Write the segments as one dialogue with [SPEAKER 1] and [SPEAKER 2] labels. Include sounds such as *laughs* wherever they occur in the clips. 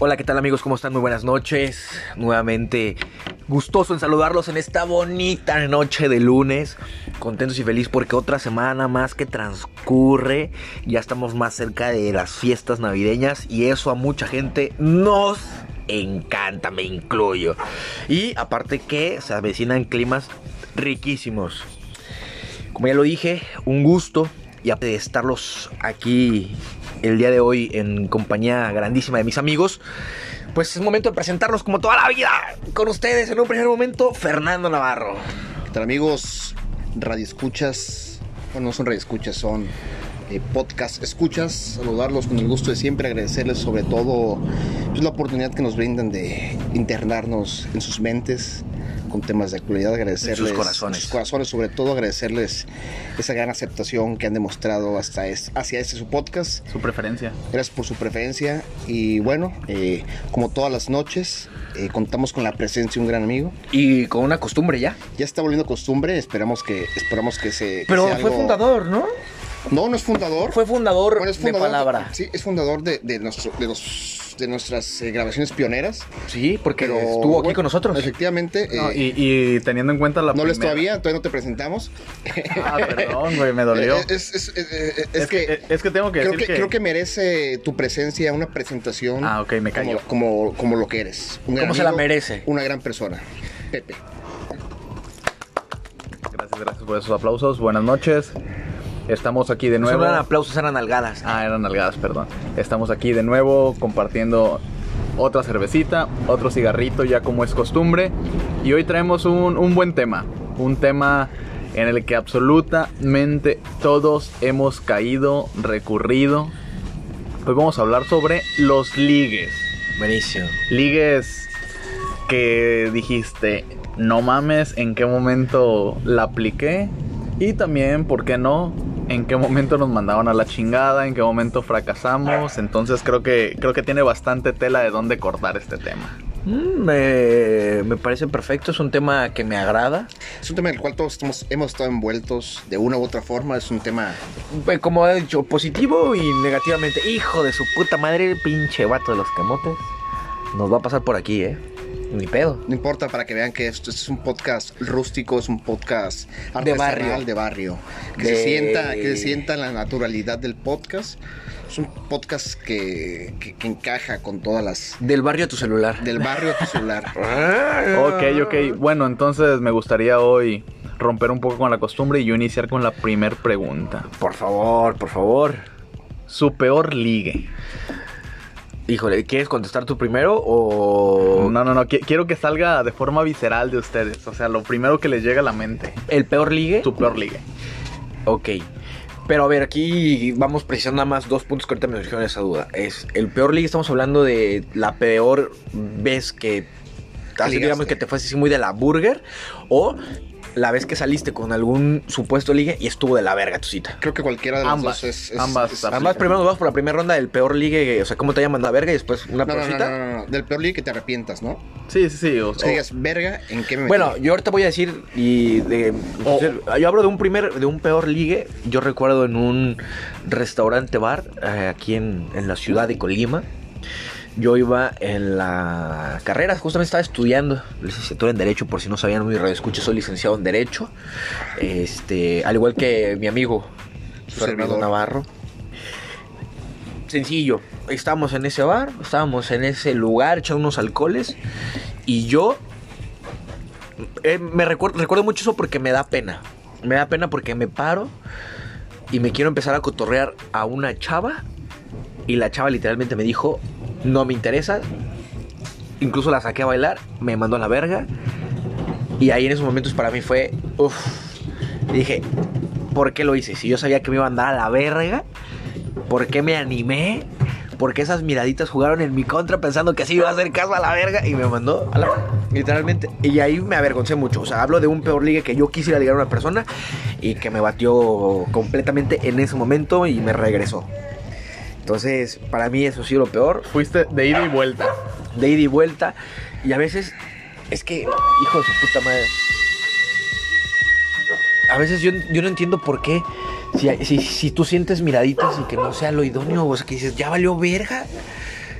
[SPEAKER 1] Hola, ¿qué tal amigos? ¿Cómo están? Muy buenas noches. Nuevamente gustoso en saludarlos en esta bonita noche de lunes. Contentos y feliz porque otra semana más que transcurre. Ya estamos más cerca de las fiestas navideñas y eso a mucha gente nos encanta, me incluyo. Y aparte que se avecinan climas riquísimos. Como ya lo dije, un gusto y de estarlos aquí el día de hoy en compañía grandísima de mis amigos, pues es momento de presentarnos como toda la vida con ustedes. En un primer momento, Fernando Navarro.
[SPEAKER 2] ¿Qué tal amigos? Radio escuchas, bueno, no son radio escuchas, son eh, podcast escuchas. Saludarlos con el gusto de siempre, agradecerles sobre todo pues, la oportunidad que nos brindan de internarnos en sus mentes con temas de actualidad, agradecerles
[SPEAKER 1] sus corazones.
[SPEAKER 2] sus corazones, sobre todo agradecerles esa gran aceptación que han demostrado hasta es, hacia este su podcast.
[SPEAKER 3] Su preferencia.
[SPEAKER 2] Gracias por su preferencia y bueno, eh, como todas las noches, eh, contamos con la presencia de un gran amigo.
[SPEAKER 1] Y con una costumbre ya.
[SPEAKER 2] Ya está volviendo costumbre, esperamos que esperamos que se que
[SPEAKER 1] Pero
[SPEAKER 2] sea
[SPEAKER 1] fue
[SPEAKER 2] algo-
[SPEAKER 1] fundador, ¿no?
[SPEAKER 2] No, no es fundador.
[SPEAKER 1] Fue fundador,
[SPEAKER 2] Bueno, es
[SPEAKER 1] de
[SPEAKER 2] fundador
[SPEAKER 1] palabra.
[SPEAKER 2] Sí, es fundador de, de, nuestro- de los de nuestras eh, grabaciones pioneras.
[SPEAKER 1] Sí, porque
[SPEAKER 2] Pero
[SPEAKER 1] estuvo aquí
[SPEAKER 2] bueno,
[SPEAKER 1] con nosotros.
[SPEAKER 2] Efectivamente.
[SPEAKER 3] No,
[SPEAKER 2] eh,
[SPEAKER 3] y, y teniendo en cuenta la
[SPEAKER 2] no lo es
[SPEAKER 3] primera-
[SPEAKER 2] todavía, todavía no te presentamos. *laughs*
[SPEAKER 3] Ah, perdón, güey, me dolió.
[SPEAKER 2] Eh, Es, es- es- es
[SPEAKER 3] es, que,
[SPEAKER 2] que,
[SPEAKER 3] es que tengo que
[SPEAKER 2] creo
[SPEAKER 3] decir
[SPEAKER 2] que,
[SPEAKER 3] que...
[SPEAKER 2] creo que merece tu presencia una presentación.
[SPEAKER 3] Ah, ok, me callo.
[SPEAKER 2] Como, como, como lo que eres. Un
[SPEAKER 1] ¿Cómo se la merece?
[SPEAKER 2] Una gran persona. Pepe.
[SPEAKER 3] Gracias, gracias por esos aplausos. Buenas noches. Estamos aquí de
[SPEAKER 1] No
[SPEAKER 3] nuevo.
[SPEAKER 1] eran aplausos, eran algadas.
[SPEAKER 3] Ah, eran nalgadas, perdón. Estamos aquí de nuevo compartiendo otra cervecita, otro cigarrito, ya como es costumbre. Y hoy traemos un, un buen tema. Un tema en el que absolutamente todos hemos caído, recurrido. Hoy vamos a hablar sobre los ligues.
[SPEAKER 1] Buenísimo.
[SPEAKER 3] Ligues que dijiste, no mames, en qué momento la apliqué. Y también, ¿por qué no? En qué momento nos mandaron a la chingada, en qué momento fracasamos. Entonces creo que, creo que tiene bastante tela de dónde cortar este tema.
[SPEAKER 1] Mm, me, me parece perfecto, es un tema que me agrada.
[SPEAKER 2] Es un tema en el cual todos estamos- hemos estado envueltos de una u otra forma. Es un tema
[SPEAKER 1] Eh, Como ha dicho, positivo y negativamente. Hijo de su puta madre, pinche vato de los camotes. Nos va a pasar por aquí, ¿eh? Ni pedo.
[SPEAKER 2] No importa para que vean que esto, esto es un podcast rústico, es un podcast
[SPEAKER 1] De barrio.
[SPEAKER 2] de barrio. Que
[SPEAKER 1] De-
[SPEAKER 2] se sienta, que se sienta la naturalidad del podcast. Es un podcast que, que- que encaja con todas las
[SPEAKER 1] Del barrio a tu celular.
[SPEAKER 2] del barrio a tu celular. *laughs*
[SPEAKER 3] Ok, ok. Bueno, entonces me gustaría hoy romper un poco con la costumbre y yo iniciar con la primer pregunta.
[SPEAKER 1] Por favor, por favor.
[SPEAKER 3] Su peor ligue.
[SPEAKER 1] Híjole, ¿quieres contestar tú primero o
[SPEAKER 3] No, no, no. qui- Quiero que salga de forma visceral de ustedes. O sea, lo primero que les llega a la mente.
[SPEAKER 1] el peor ligue?
[SPEAKER 3] Su peor ligue.
[SPEAKER 1] Ok. Pero a ver, aquí vamos precisando nada más dos puntos que ahorita me surgieron esa duda. Es el peor ligue, estamos hablando de la peor vez que así digamos que te fuiste así muy de la burger o la vez que saliste con algún supuesto ligue y estuvo de la verga tu cita.
[SPEAKER 2] Creo que cualquiera de las
[SPEAKER 3] Ambas,
[SPEAKER 2] dos es, es-
[SPEAKER 3] ambas
[SPEAKER 2] es-.
[SPEAKER 1] Además, primero nos vamos por la primera ronda del peor ligue, o sea, cómo te llaman la verga y después una
[SPEAKER 2] No, no, no, no, no, no, Del peor ligue que te arrepientas, ¿no?
[SPEAKER 3] Sí, sí, sí. O,
[SPEAKER 2] O sea, digas, verga, ¿en qué me metí?
[SPEAKER 1] Bueno, yo ahorita voy a decir y de,
[SPEAKER 3] O-
[SPEAKER 1] yo hablo de un primer de un peor ligue. Yo recuerdo en un restaurante bar eh, aquí en, en la ciudad de Colima. Yo iba en la carrera, justamente estaba estudiando licenciatura en Derecho, por si no sabían, mi radio escucha, soy licenciado en Derecho. Este, al igual que mi amigo
[SPEAKER 2] Su
[SPEAKER 1] Fernando. Navarro. Sencillo, estábamos en ese bar, estábamos en ese lugar echando unos alcoholes y yo eh, me recuerdo, recuerdo mucho eso porque me da pena. Me da pena porque me paro y me quiero empezar a cotorrear a una chava. Y la chava literalmente me dijo, no me interesa. Incluso la saqué a bailar, me mandó a la verga. Y ahí en esos momentos para mí fue, uff. Dije, ¿por qué lo hice? Si yo sabía que me iba a andar a la verga, ¿por qué me animé? Porque esas miraditas jugaron en mi contra pensando que así iba a hacer caso a la verga y me mandó a la literalmente. Y ahí me avergoncé mucho. O sea, hablo de un peor ligue que yo quisiera ligar a una persona y que me batió completamente en ese momento y me regresó. Entonces, para mí eso ha sido lo peor.
[SPEAKER 3] fuiste de ida y vuelta.
[SPEAKER 1] De ida y vuelta. Y a veces, es que, hijo de su puta madre. A veces yo, yo no entiendo por qué. Si, si, si tú sientes miraditas y que no sea lo idóneo, o sea, que dices, ya valió verga.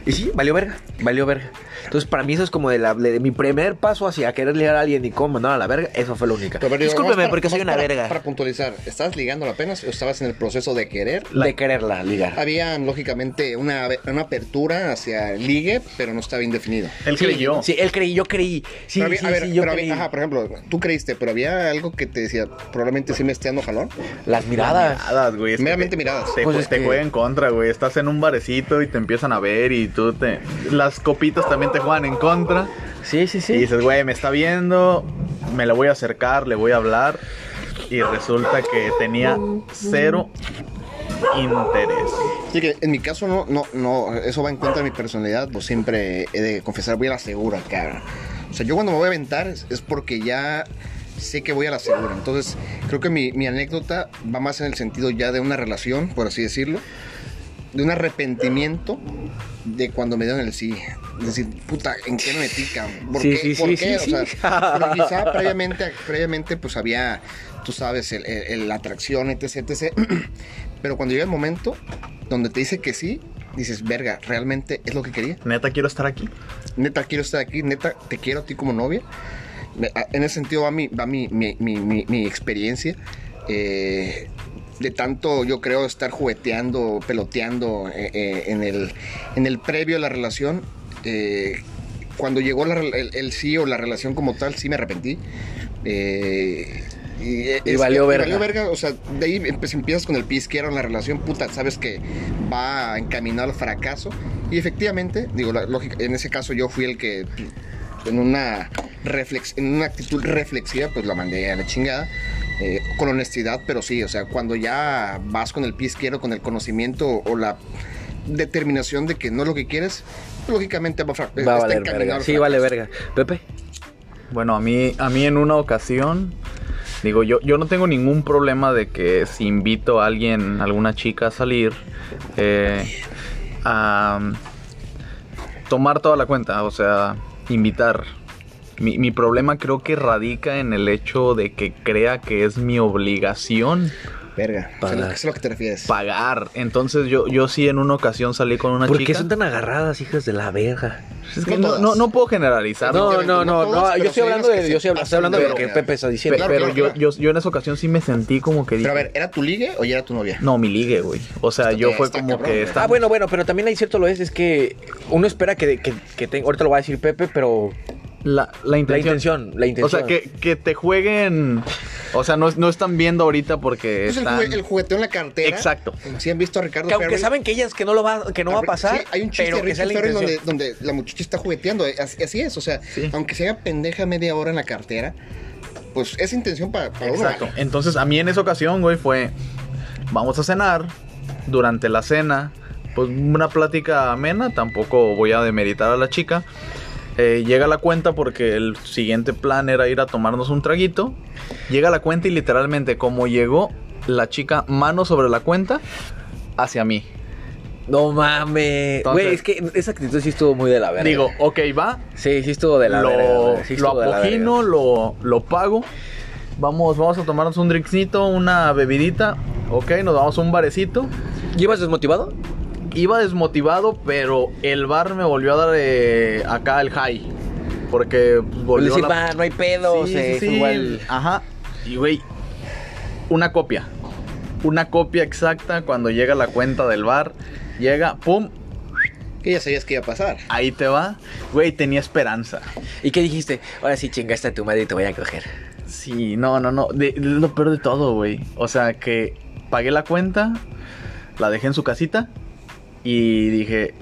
[SPEAKER 1] Y sí, valió verga, valió verga. Entonces, para mí eso es como de, la, de mi primer paso hacia querer ligar a alguien y cómo mandar a la verga. Eso fue la única.
[SPEAKER 2] Pero, pero,
[SPEAKER 1] Discúlpeme
[SPEAKER 2] para-
[SPEAKER 1] porque soy una
[SPEAKER 2] para-
[SPEAKER 1] verga.
[SPEAKER 2] Para puntualizar, ¿estabas ligando apenas o estabas en el proceso de querer?
[SPEAKER 1] de quererla ligar.
[SPEAKER 2] Había, lógicamente, una, una apertura hacia el ligue, pero no estaba bien definido.
[SPEAKER 3] Él
[SPEAKER 1] Sí,
[SPEAKER 3] creyó.
[SPEAKER 1] Sí, él creí, yo creí. Sí,
[SPEAKER 2] Pero había-
[SPEAKER 1] sí,
[SPEAKER 2] a ver,
[SPEAKER 1] sí, yo
[SPEAKER 2] pero
[SPEAKER 1] creí.
[SPEAKER 2] había- ajá, por ejemplo, tú creíste, pero había algo que te decía, probablemente sí me esté dando jalón.
[SPEAKER 1] Las miradas.
[SPEAKER 3] Miradas, güey.
[SPEAKER 2] Meramente
[SPEAKER 3] te-
[SPEAKER 2] miradas.
[SPEAKER 3] Te,
[SPEAKER 1] Pues es
[SPEAKER 3] te
[SPEAKER 1] que-
[SPEAKER 3] juega en contra, güey. Estás en un barecito y te empiezan a ver y tú te... Las copitas también te juegan en contra.
[SPEAKER 1] Sí, sí, sí.
[SPEAKER 3] Y dices, güey, me está viendo, me le voy a acercar, le voy a hablar. Y resulta que tenía cero interés.
[SPEAKER 2] Que en mi caso no, no, no, eso va en contra de mi personalidad, pues siempre he de confesar, voy a la segura, cara. O sea, yo cuando me voy a aventar es, es porque ya sé que voy a la segura. Entonces, creo que mi, mi anécdota va más en el sentido ya de una relación, por así decirlo, de un arrepentimiento de cuando me dieron el sí. Es decir, puta, ¿en qué me metí, cabrón? ¿Por
[SPEAKER 1] Sí,
[SPEAKER 2] qué?
[SPEAKER 1] sí,
[SPEAKER 2] ¿Por
[SPEAKER 1] sí,
[SPEAKER 2] qué? o sea, quizá *laughs* previamente, previamente pues había, tú sabes, el- el- el- la atracción, etc, etc. *clears throat* Pero cuando llega el momento donde te dice que sí, dices, verga, ¿realmente es lo que quería?
[SPEAKER 3] Neta, quiero estar aquí.
[SPEAKER 2] Neta, quiero estar aquí, neta, te quiero a ti como novia. En ese sentido va mi, va mi, mi, mi, mi- mi experiencia. eh, de tanto, yo creo, estar jugueteando, peloteando eh, eh, en, el, en el previo a la relación. eh, cuando llegó la el, el sí o la relación como tal, sí me arrepentí. Eh, y, es-
[SPEAKER 1] valió verga.
[SPEAKER 2] valió verga, o sea, de ahí empe- empiezas con el pie izquierdo en la relación, puta, sabes que va encaminado al fracaso. Y efectivamente, digo, la lógica, en ese caso yo fui el que en una, reflex, en una actitud reflexiva, pues la mandé a la chingada. Eh, con honestidad, pero sí, o sea, cuando ya vas con el pie izquierdo, con el conocimiento o la determinación de que no es lo que quieres, lógicamente va
[SPEAKER 1] Va a valer verga. Sí, vale verga. Pepe.
[SPEAKER 3] Bueno, a mí, a mí en una ocasión, digo, yo, yo no tengo ningún problema de que si invito a alguien, alguna chica a salir, eh, a um, tomar toda la cuenta, o sea, invitar. Mi, mi problema creo que radica en el hecho de que crea que es mi obligación
[SPEAKER 2] Verga, o sea,
[SPEAKER 1] Pagar.
[SPEAKER 2] eso es a lo que te refieres.
[SPEAKER 3] pagar. Entonces yo, yo sí en una ocasión salí con una
[SPEAKER 1] ¿Por
[SPEAKER 3] chica.
[SPEAKER 1] qué son tan agarradas, hijas de la verga?
[SPEAKER 3] Es que
[SPEAKER 2] No
[SPEAKER 3] no,
[SPEAKER 2] todas.
[SPEAKER 3] no, no puedo generalizar.
[SPEAKER 1] No, no,
[SPEAKER 2] no
[SPEAKER 1] no,
[SPEAKER 2] todas,
[SPEAKER 1] no.
[SPEAKER 2] pero
[SPEAKER 1] Yo estoy hablando de, yo estoy, hablando de lo que Pepe está diciendo.
[SPEAKER 3] Pe-
[SPEAKER 2] Claro,
[SPEAKER 3] pero
[SPEAKER 2] claro,
[SPEAKER 3] yo, yo, yo en esa ocasión sí me sentí como que dije,
[SPEAKER 2] Pero a ver, ¿era tu ligue o ya era tu novia?
[SPEAKER 3] No, mi ligue, güey. O sea, yo fue como
[SPEAKER 2] cabrón,
[SPEAKER 3] que está.
[SPEAKER 1] Ah, bueno, bueno, pero también hay cierto lo es, es que uno espera que, que, que te- ahorita lo va a decir Pepe, pero
[SPEAKER 3] La, la
[SPEAKER 1] la
[SPEAKER 3] intención.
[SPEAKER 1] intención, la intención.
[SPEAKER 3] O sea, que, que te jueguen. O sea, no, no están viendo ahorita porque.
[SPEAKER 2] Pues el,
[SPEAKER 3] están...
[SPEAKER 2] jugue- el jugueteo en la cartera.
[SPEAKER 3] Exacto.
[SPEAKER 2] Si han visto a Ricardo
[SPEAKER 1] que aunque
[SPEAKER 2] Ferri-
[SPEAKER 1] saben que ellas que no lo va, que no va a pasar,
[SPEAKER 2] Sí, hay un chiste de Ferry
[SPEAKER 1] intención.
[SPEAKER 2] donde, donde la muchacha está jugueteando. eh, Así, así es, o sea,
[SPEAKER 3] Sí.
[SPEAKER 2] aunque sea pendeja media hora en la cartera, pues es intención para, para uno.
[SPEAKER 3] Exacto. Entonces, a mí en esa ocasión, güey, fue. Vamos a cenar. Durante la cena, pues una plática amena. Tampoco voy a demeritar a la chica. Eh, llega la cuenta porque el siguiente plan era ir a tomarnos un traguito. Llega la cuenta y literalmente, como llegó la chica mano sobre la cuenta, hacia mí.
[SPEAKER 1] No mames. Güey, es que esa actitud sí estuvo muy de la verga.
[SPEAKER 3] Digo, ok, va.
[SPEAKER 1] sí, sí estuvo de la
[SPEAKER 3] lo,
[SPEAKER 1] verga. sí
[SPEAKER 3] lo apogino, lo, lo pago. Vamos, vamos a tomarnos un drinkcito, una bebidita. Ok, nos vamos a un barecito.
[SPEAKER 1] ¿Llevas desmotivado?
[SPEAKER 3] Iba desmotivado, pero el bar me volvió a dar eh, acá el high. Porque pues,
[SPEAKER 1] Por
[SPEAKER 3] volvió
[SPEAKER 1] decir,
[SPEAKER 3] la-
[SPEAKER 1] va, no hay pedo,
[SPEAKER 3] Sí,
[SPEAKER 1] se
[SPEAKER 3] sí,
[SPEAKER 1] fue
[SPEAKER 3] sí.
[SPEAKER 1] igual.
[SPEAKER 3] Ajá. Y güey, una copia. Una copia exacta cuando llega la cuenta del bar. Llega, pum,
[SPEAKER 2] Que ya sabías que iba a pasar.
[SPEAKER 3] ahí te va. Güey, tenía esperanza.
[SPEAKER 1] ¿Y qué dijiste? Ahora sí chingaste a tu madre y te voy a coger.
[SPEAKER 3] Sí, no, no, no. De, lo peor de todo, güey. O sea, que pagué la cuenta, la dejé en su casita y dije,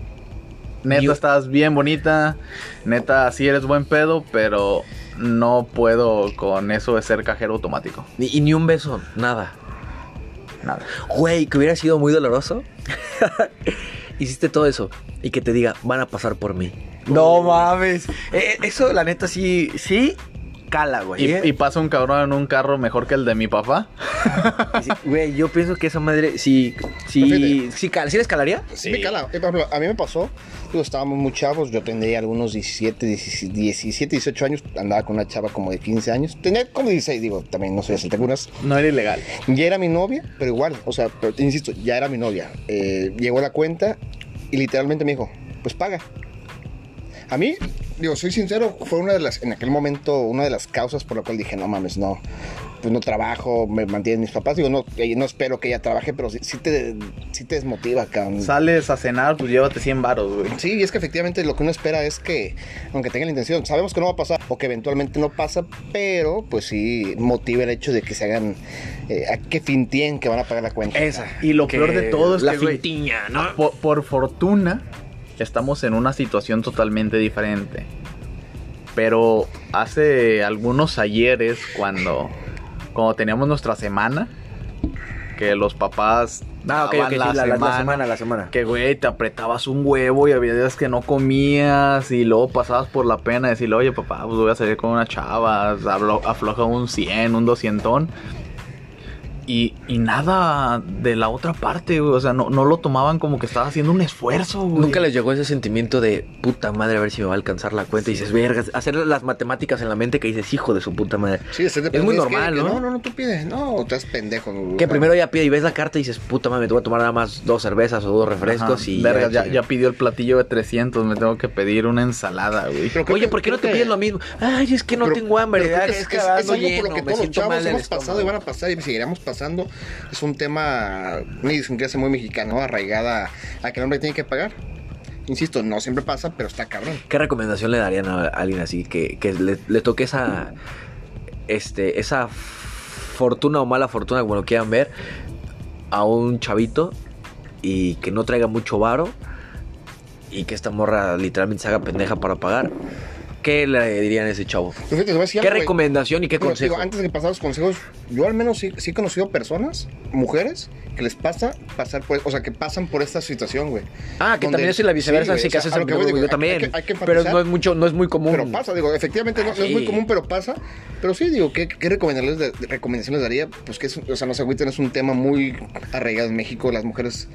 [SPEAKER 3] neta,
[SPEAKER 1] Yo-
[SPEAKER 3] estás bien bonita, neta, sí eres buen pedo, pero no puedo con eso de ser cajero automático.
[SPEAKER 1] Y ni un beso, nada.
[SPEAKER 3] Nada.
[SPEAKER 1] Güey, que hubiera sido muy doloroso. *laughs* Hiciste todo eso y que te diga, van a pasar por mí. No mames. Eh, eso, la neta, sí, sí, cala, güey.
[SPEAKER 3] Y, y pasa un cabrón en un carro mejor que el de mi papá. *laughs*
[SPEAKER 1] Sí, Güey, yo pienso que esa madre, sí, sí,
[SPEAKER 2] Perfecto.
[SPEAKER 1] sí, cala. ¿Sí les calaría?
[SPEAKER 2] Sí, me cala. Eh, por ejemplo, a mí me pasó, digo, estábamos muy chavos, yo tendría algunos 17, 17, 17, 18 años, andaba con una chava como de 15 años, tenía como 16, digo, también no soy saltacunas.
[SPEAKER 3] No era ilegal.
[SPEAKER 2] Ya era mi novia, pero igual, o sea, pero te insisto, ya era mi novia. Eh, llegó la cuenta y literalmente me dijo, pues paga. A mí, digo, soy sincero, fue una de las, en aquel momento, una de las causas por la cual dije, no mames, no, pues no trabajo, me mantienen mis papás. Digo, no, no espero que ella trabaje, pero sí, sí te, sí te desmotiva, cabrón.
[SPEAKER 3] Sales a cenar, pues llévate 100 varos, güey.
[SPEAKER 2] Sí, y es que efectivamente lo que uno espera es que, aunque tenga la intención, sabemos que no va a pasar o que eventualmente no pasa, pero pues sí motiva el hecho de que se hagan, eh, a que fintien que van a pagar la cuenta.
[SPEAKER 1] Esa.
[SPEAKER 3] Y lo
[SPEAKER 1] Que
[SPEAKER 3] peor de todo es
[SPEAKER 1] la
[SPEAKER 3] que,
[SPEAKER 1] ¿no?
[SPEAKER 3] Por, por fortuna, estamos en una situación totalmente diferente. Pero hace algunos ayeres, cuando, cuando teníamos nuestra semana, que los papás
[SPEAKER 1] Ah, ok, sí, la, la- la semana, la semana.
[SPEAKER 3] que güey, te apretabas un huevo y había días que no comías y luego pasabas por la pena de decirle, oye papá, pues voy a salir con una chava, afloja un 100, un 200. Y, y nada de la otra parte, güey. O sea, no, no lo tomaban como que estaba haciendo un esfuerzo, güey.
[SPEAKER 1] Nunca les llegó ese sentimiento de puta madre, a ver si me va a alcanzar la cuenta. Y dices, vergas, hacer las matemáticas en la mente que dices, hijo de su puta madre.
[SPEAKER 2] Sí, es,
[SPEAKER 1] Es muy normal, ¿no?
[SPEAKER 2] No, no, no, tú pides. No, estás pendejo. güey.
[SPEAKER 1] Que primero ya pide y ves la carta y dices, puta madre, te voy a tomar nada más dos cervezas o dos refrescos
[SPEAKER 3] Ajá,
[SPEAKER 1] y.
[SPEAKER 3] vergas, ya, ya pidió el platillo de 300, me tengo que pedir una ensalada, güey.
[SPEAKER 2] Pero
[SPEAKER 1] Oye,
[SPEAKER 2] que-
[SPEAKER 1] ¿por qué no te
[SPEAKER 2] que-
[SPEAKER 1] pides lo mismo? Ay, es que no
[SPEAKER 2] pero-
[SPEAKER 1] tengo hambre.
[SPEAKER 2] pero
[SPEAKER 1] ah,
[SPEAKER 2] que
[SPEAKER 1] es,
[SPEAKER 2] es,
[SPEAKER 1] que
[SPEAKER 2] es- es algo
[SPEAKER 1] lleno,
[SPEAKER 2] por lo que
[SPEAKER 1] me
[SPEAKER 2] todos los chavos hemos pasado y van a pasar y seguiremos pasando. Es un tema, una idiosincrasia muy mexicana, ¿no? arraigada a que el hombre tiene que pagar. Insisto, no siempre pasa, pero está cabrón.
[SPEAKER 1] ¿Qué recomendación le darían a alguien así que, le toque esa. Este, esa fortuna o mala fortuna, como lo quieran ver, a un chavito y que no traiga mucho varo y que esta morra literalmente se haga pendeja para pagar? ¿Qué le dirían a ese chavo?
[SPEAKER 2] Fíjate, decir
[SPEAKER 1] ¿Qué
[SPEAKER 2] algo,
[SPEAKER 1] recomendación y qué
[SPEAKER 2] digo,
[SPEAKER 1] consejo?
[SPEAKER 2] antes de pasar los consejos, yo al menos sí, sí he conocido personas, mujeres, que les pasa pasar por, o sea, que pasan por esta situación, güey.
[SPEAKER 1] Ah, que
[SPEAKER 2] donde-
[SPEAKER 1] también es la viceversa,
[SPEAKER 2] sí,
[SPEAKER 1] que haces el
[SPEAKER 2] que voy, digo,
[SPEAKER 1] yo también.
[SPEAKER 2] hay que- hay que
[SPEAKER 1] pero no es mucho, no es muy común.
[SPEAKER 2] Pero pasa, digo, efectivamente no, no es muy común, pero pasa. Pero sí, digo, ¿qué, qué recomendaciones daría? Pues que, es, o sea, no se agüiten, es un tema muy arraigado en México. Las mujeres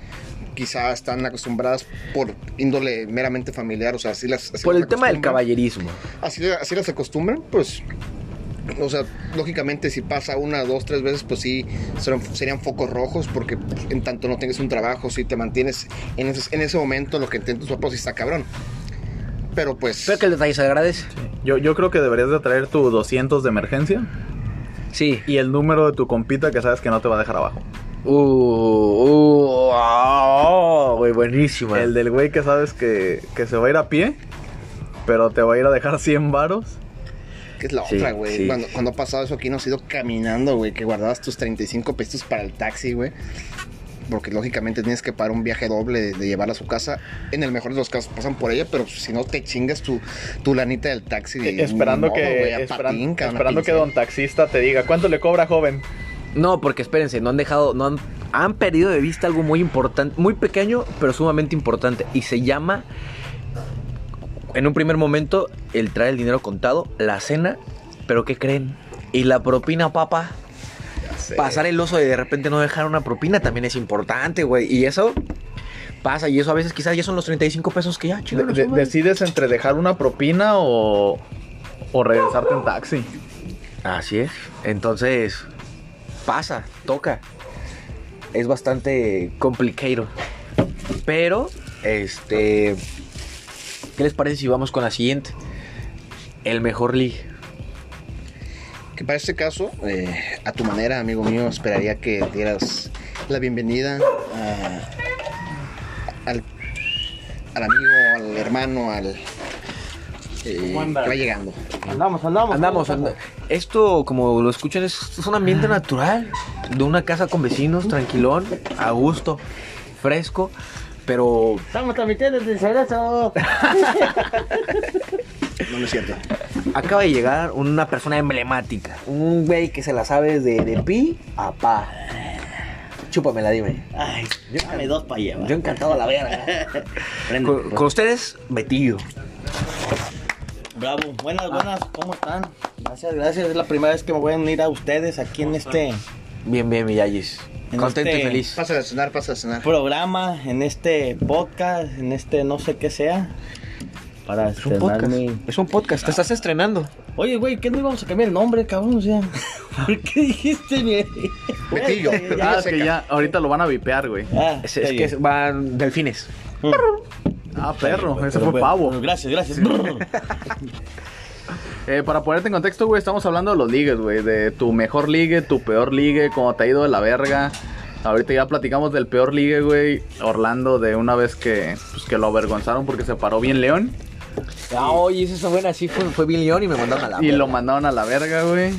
[SPEAKER 2] quizás están acostumbradas por índole meramente familiar, o sea, así las... así
[SPEAKER 1] Por
[SPEAKER 2] las
[SPEAKER 1] el tema del caballerismo.
[SPEAKER 2] Así, así las acostumbran, pues... O sea, lógicamente si pasa una, dos, tres veces, pues sí, serán- serían focos rojos, porque pues, en tanto no tengas un trabajo, si te mantienes en ese, en ese momento, lo que intentas papá sí está cabrón. Pero pues...
[SPEAKER 1] Pero que el detalle se agradece.
[SPEAKER 3] Yo, yo creo que deberías de traer tu 200 de emergencia
[SPEAKER 1] Sí.
[SPEAKER 3] y el número de tu compita que sabes que no te va a dejar abajo.
[SPEAKER 1] Uh, uh, oh, güey, buenísima.
[SPEAKER 3] El del güey que sabes que, que se va a ir a pie, pero te va a ir a dejar *laughs* 100 varos.
[SPEAKER 2] Que es la
[SPEAKER 1] Sí,
[SPEAKER 2] otra, güey.
[SPEAKER 1] sí.
[SPEAKER 2] Cuando, cuando ha pasado eso aquí, nos has ido caminando, güey. Que guardabas tus 35 pesos para el taxi, güey. Porque lógicamente tienes que pagar un viaje doble de, de llevarla a su casa. En el mejor de los casos pasan por ella, pero si no te chingas tu, tu lanita del taxi. de
[SPEAKER 3] Eh, esperando
[SPEAKER 2] modo,
[SPEAKER 3] que, esperan-
[SPEAKER 2] patín,
[SPEAKER 3] esperando que don taxista te diga, ¿cuánto le cobra, joven?
[SPEAKER 1] No, porque espérense, no han dejado, no han, han perdido de vista algo muy importante, muy pequeño, pero sumamente importante. Y se llama, en un primer momento, el traer el dinero contado, la cena, pero ¿qué creen? Y la propina, papá. Pasar el oso de de repente no dejar una propina también es importante, güey. Y eso pasa, y eso a veces quizás ya son los 35 pesos que ya,
[SPEAKER 3] De-
[SPEAKER 1] chingados,
[SPEAKER 3] de-
[SPEAKER 1] madre.
[SPEAKER 3] decides entre dejar una propina o, o regresarte en taxi.
[SPEAKER 1] Así es. Entonces, pasa, toca. Es bastante complicado. Pero, este. ¿Qué les parece si vamos con la siguiente? El mejor league.
[SPEAKER 2] Que para este caso, eh, a tu manera, amigo mío, esperaría que dieras la bienvenida a- al, al amigo, al hermano, al. Eh, que va llegando.
[SPEAKER 4] Andamos, andamos.
[SPEAKER 1] Andamos, anda- Esto, como lo escuchan, es, es un ambiente natural. De una casa con vecinos, tranquilón, a gusto, fresco. Pero
[SPEAKER 4] Estamos transmitiendo desde Cerezo. *laughs*
[SPEAKER 2] No, no es cierto.
[SPEAKER 1] acaba de llegar una persona emblemática. Un güey que se la sabe de, de pi a pa. Chúpamela, dime.
[SPEAKER 4] Ay, dame dos para llevar.
[SPEAKER 1] Yo encantado a la verga. *laughs*
[SPEAKER 4] Prende.
[SPEAKER 1] Con, con ustedes, Betillo.
[SPEAKER 4] Bravo. Buenas, buenas. ¿Cómo están? Gracias, gracias. Es la primera vez que me voy a unir a ustedes aquí en este
[SPEAKER 1] Bien, bien, Miyagis.
[SPEAKER 4] En
[SPEAKER 1] Contento
[SPEAKER 4] este-
[SPEAKER 1] y feliz.
[SPEAKER 2] Pasa a cenar, pasa a cenar.
[SPEAKER 4] programa, en este podcast, en este no sé qué sea. Para
[SPEAKER 1] Es un podcast.
[SPEAKER 4] estrenarme.
[SPEAKER 1] Es un podcast. Te estás estrenando.
[SPEAKER 4] Oye, güey, ¿qué no íbamos a cambiar el nombre, cabrón? O sea, *laughs* ¿por qué dijiste mi...
[SPEAKER 2] Betillo.
[SPEAKER 4] Güey,
[SPEAKER 3] Ah, es que ya, ahorita lo van a vipear, güey.
[SPEAKER 4] Ah,
[SPEAKER 1] Es, que van delfines.
[SPEAKER 4] Mm.
[SPEAKER 3] Ah, *laughs* perro, ese
[SPEAKER 4] Pero
[SPEAKER 3] fue
[SPEAKER 4] bueno,
[SPEAKER 3] pavo.
[SPEAKER 4] bueno, Gracias, gracias. *laughs*
[SPEAKER 3] Eh, para ponerte en contexto, güey, estamos hablando de los ligues, güey. De tu mejor ligue, tu peor ligue, cómo te ha ido de la verga. Ahorita ya platicamos del peor ligue, güey. Orlando, de una vez que, pues, que lo avergonzaron porque se paró bien León.
[SPEAKER 1] Ah, oye, esa es buena. Sí, fue, fue bien león y me mandaron a la.
[SPEAKER 3] Y
[SPEAKER 1] verga.
[SPEAKER 3] lo mandaron a la verga, güey.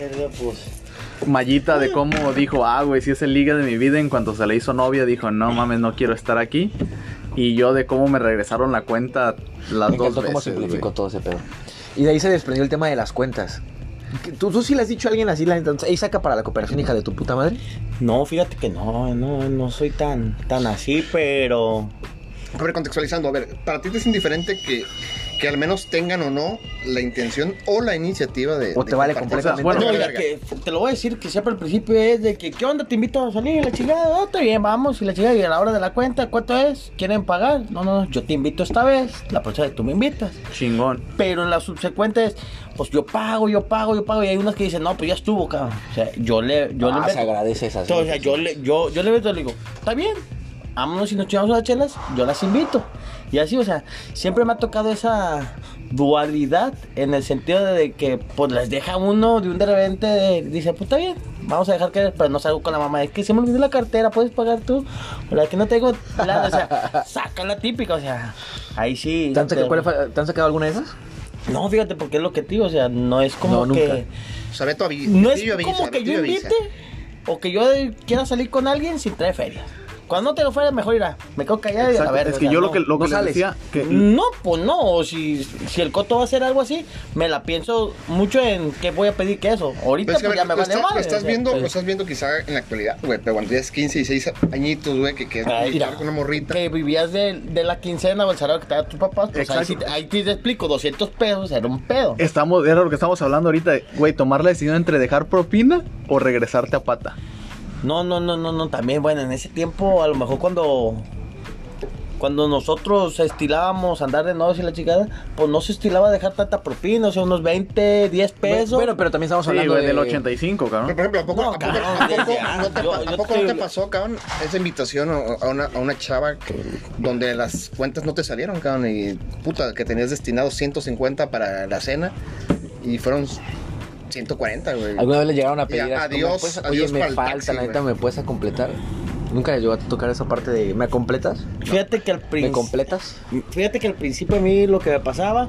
[SPEAKER 4] Verga, pues.
[SPEAKER 3] Mallita de cómo dijo, ah, güey, si es el ligue de mi vida. En cuanto se le hizo novia, dijo, no mames, no quiero estar aquí. Y yo de cómo me regresaron la cuenta las
[SPEAKER 1] Me
[SPEAKER 3] dos
[SPEAKER 1] encantó cómo
[SPEAKER 3] veces,
[SPEAKER 1] simplificó todo ese pedo. Y de ahí se desprendió el tema de las cuentas. ¿Qué- ¿Tú, tú sí le has dicho a alguien así, la entonces, ey, saca para la cooperación, hija de tu puta madre?
[SPEAKER 4] No, fíjate que no, no, no soy tan, tan así, pero.
[SPEAKER 2] A ver, contextualizando, a ver, para ti te es indiferente que, que al menos tengan o no la intención o la iniciativa de.
[SPEAKER 1] O
[SPEAKER 2] de
[SPEAKER 1] te vale completamente.
[SPEAKER 3] Bueno,
[SPEAKER 2] Te
[SPEAKER 4] No, que te lo voy a decir que siempre al principio es de que, ¿qué onda? Te invito a salir, la chingada, oh, está bien, vamos, y la chingada, y a la hora de la cuenta, ¿cuánto es? ¿Quieren pagar? No, no, no, yo te invito esta vez, la próxima vez tú me invitas.
[SPEAKER 3] Chingón.
[SPEAKER 4] Pero en las subsecuentes, pues yo pago, yo pago, yo pago, y hay unas que dicen, no, pues ya estuvo, cabrón. O sea, yo le, yo
[SPEAKER 1] ah,
[SPEAKER 4] le
[SPEAKER 1] se agradece esas.
[SPEAKER 4] o sea, yo le, yo, yo le meto y le digo, está bien, vámonos y nos echamos unas chelas, yo las invito. Y así, o sea, siempre me ha tocado esa dualidad en el sentido de que, pues les deja uno de un de repente, de- dice, pues está bien, vamos a dejar que, pero no salgo con la mamá, es que se me olvidó la cartera, puedes pagar tú, o la que no tengo, la, o sea, *laughs* saca la típica, o sea, ahí sí.
[SPEAKER 1] ¿Te han, sacado,
[SPEAKER 4] pero-
[SPEAKER 1] cuál fue- ¿te han sacado alguna de esas?
[SPEAKER 4] no, fíjate, porque es lo que te digo, o sea, no es como
[SPEAKER 1] No,
[SPEAKER 4] que...
[SPEAKER 1] nunca.
[SPEAKER 2] O sea, Beto avi-
[SPEAKER 4] No es como que yo invite o que yo quiera salir con alguien sin traer feria. Cuando no te lo fuera, mejor irá. Me quedo callado y a ver.
[SPEAKER 3] es que yo lo que, lo que
[SPEAKER 1] no
[SPEAKER 3] les decía, que
[SPEAKER 4] No, pues no. o Si, si el coto va a hacer algo así, me la pienso mucho en qué voy a pedir que eso. Ahorita pues
[SPEAKER 2] ver,
[SPEAKER 4] ya me vale
[SPEAKER 2] estás,
[SPEAKER 4] madre,
[SPEAKER 2] lo estás
[SPEAKER 4] o sea,
[SPEAKER 2] viendo,
[SPEAKER 4] pues,
[SPEAKER 2] lo estás viendo quizá en la actualidad, güey, pero cuando tienes 15 y 6 añitos, güey, que, que
[SPEAKER 4] Ay, mira,
[SPEAKER 2] con una morrita.
[SPEAKER 4] Que vivías de, de la quincena o el salario que te da tus papás, pues ahí, ahí te explico, 200 pesos era un pedo.
[SPEAKER 3] estamos, era lo que estamos hablando ahorita, güey, tomar la decisión entre dejar propina o regresarte a pata.
[SPEAKER 4] No, no, no, no, no, también, bueno, en ese tiempo, a lo mejor cuando cuando nosotros estilábamos andar de noche y la chingada, pues no se estilaba dejar tanta propina, o sea, unos 20, 10 pesos.
[SPEAKER 1] Bueno, pero también estamos
[SPEAKER 3] Sí,
[SPEAKER 1] hablando
[SPEAKER 3] güey,
[SPEAKER 1] de...
[SPEAKER 3] del 85,
[SPEAKER 2] Pero,
[SPEAKER 3] cabrón.
[SPEAKER 2] por ejemplo, ¿a poco,
[SPEAKER 4] No,
[SPEAKER 2] a poco-
[SPEAKER 4] cabrón,
[SPEAKER 2] a poco- no te.
[SPEAKER 4] Yo-
[SPEAKER 2] ¿a poco
[SPEAKER 4] te-
[SPEAKER 2] no te pasó, cabrón, esa invitación a, a una, a una chava donde las cuentas no te salieron, cabrón, y puta, que tenías destinado 150 para la cena y fueron 140, güey.
[SPEAKER 1] ¿Alguna vez le llegaron a
[SPEAKER 2] Ya,
[SPEAKER 1] pedir como,
[SPEAKER 2] adiós,
[SPEAKER 1] "¿Puedes-
[SPEAKER 2] adiós
[SPEAKER 1] Oye, me falta,
[SPEAKER 2] taxi,
[SPEAKER 1] la neta,
[SPEAKER 2] güey"?
[SPEAKER 1] ¿me puedes a completar? Nunca les llegó a tocar esa parte de ¿me completas?
[SPEAKER 4] Fíjate que al
[SPEAKER 1] ¿Me
[SPEAKER 4] principio...
[SPEAKER 1] completas?
[SPEAKER 4] Fíjate que al principio a mí lo que me pasaba,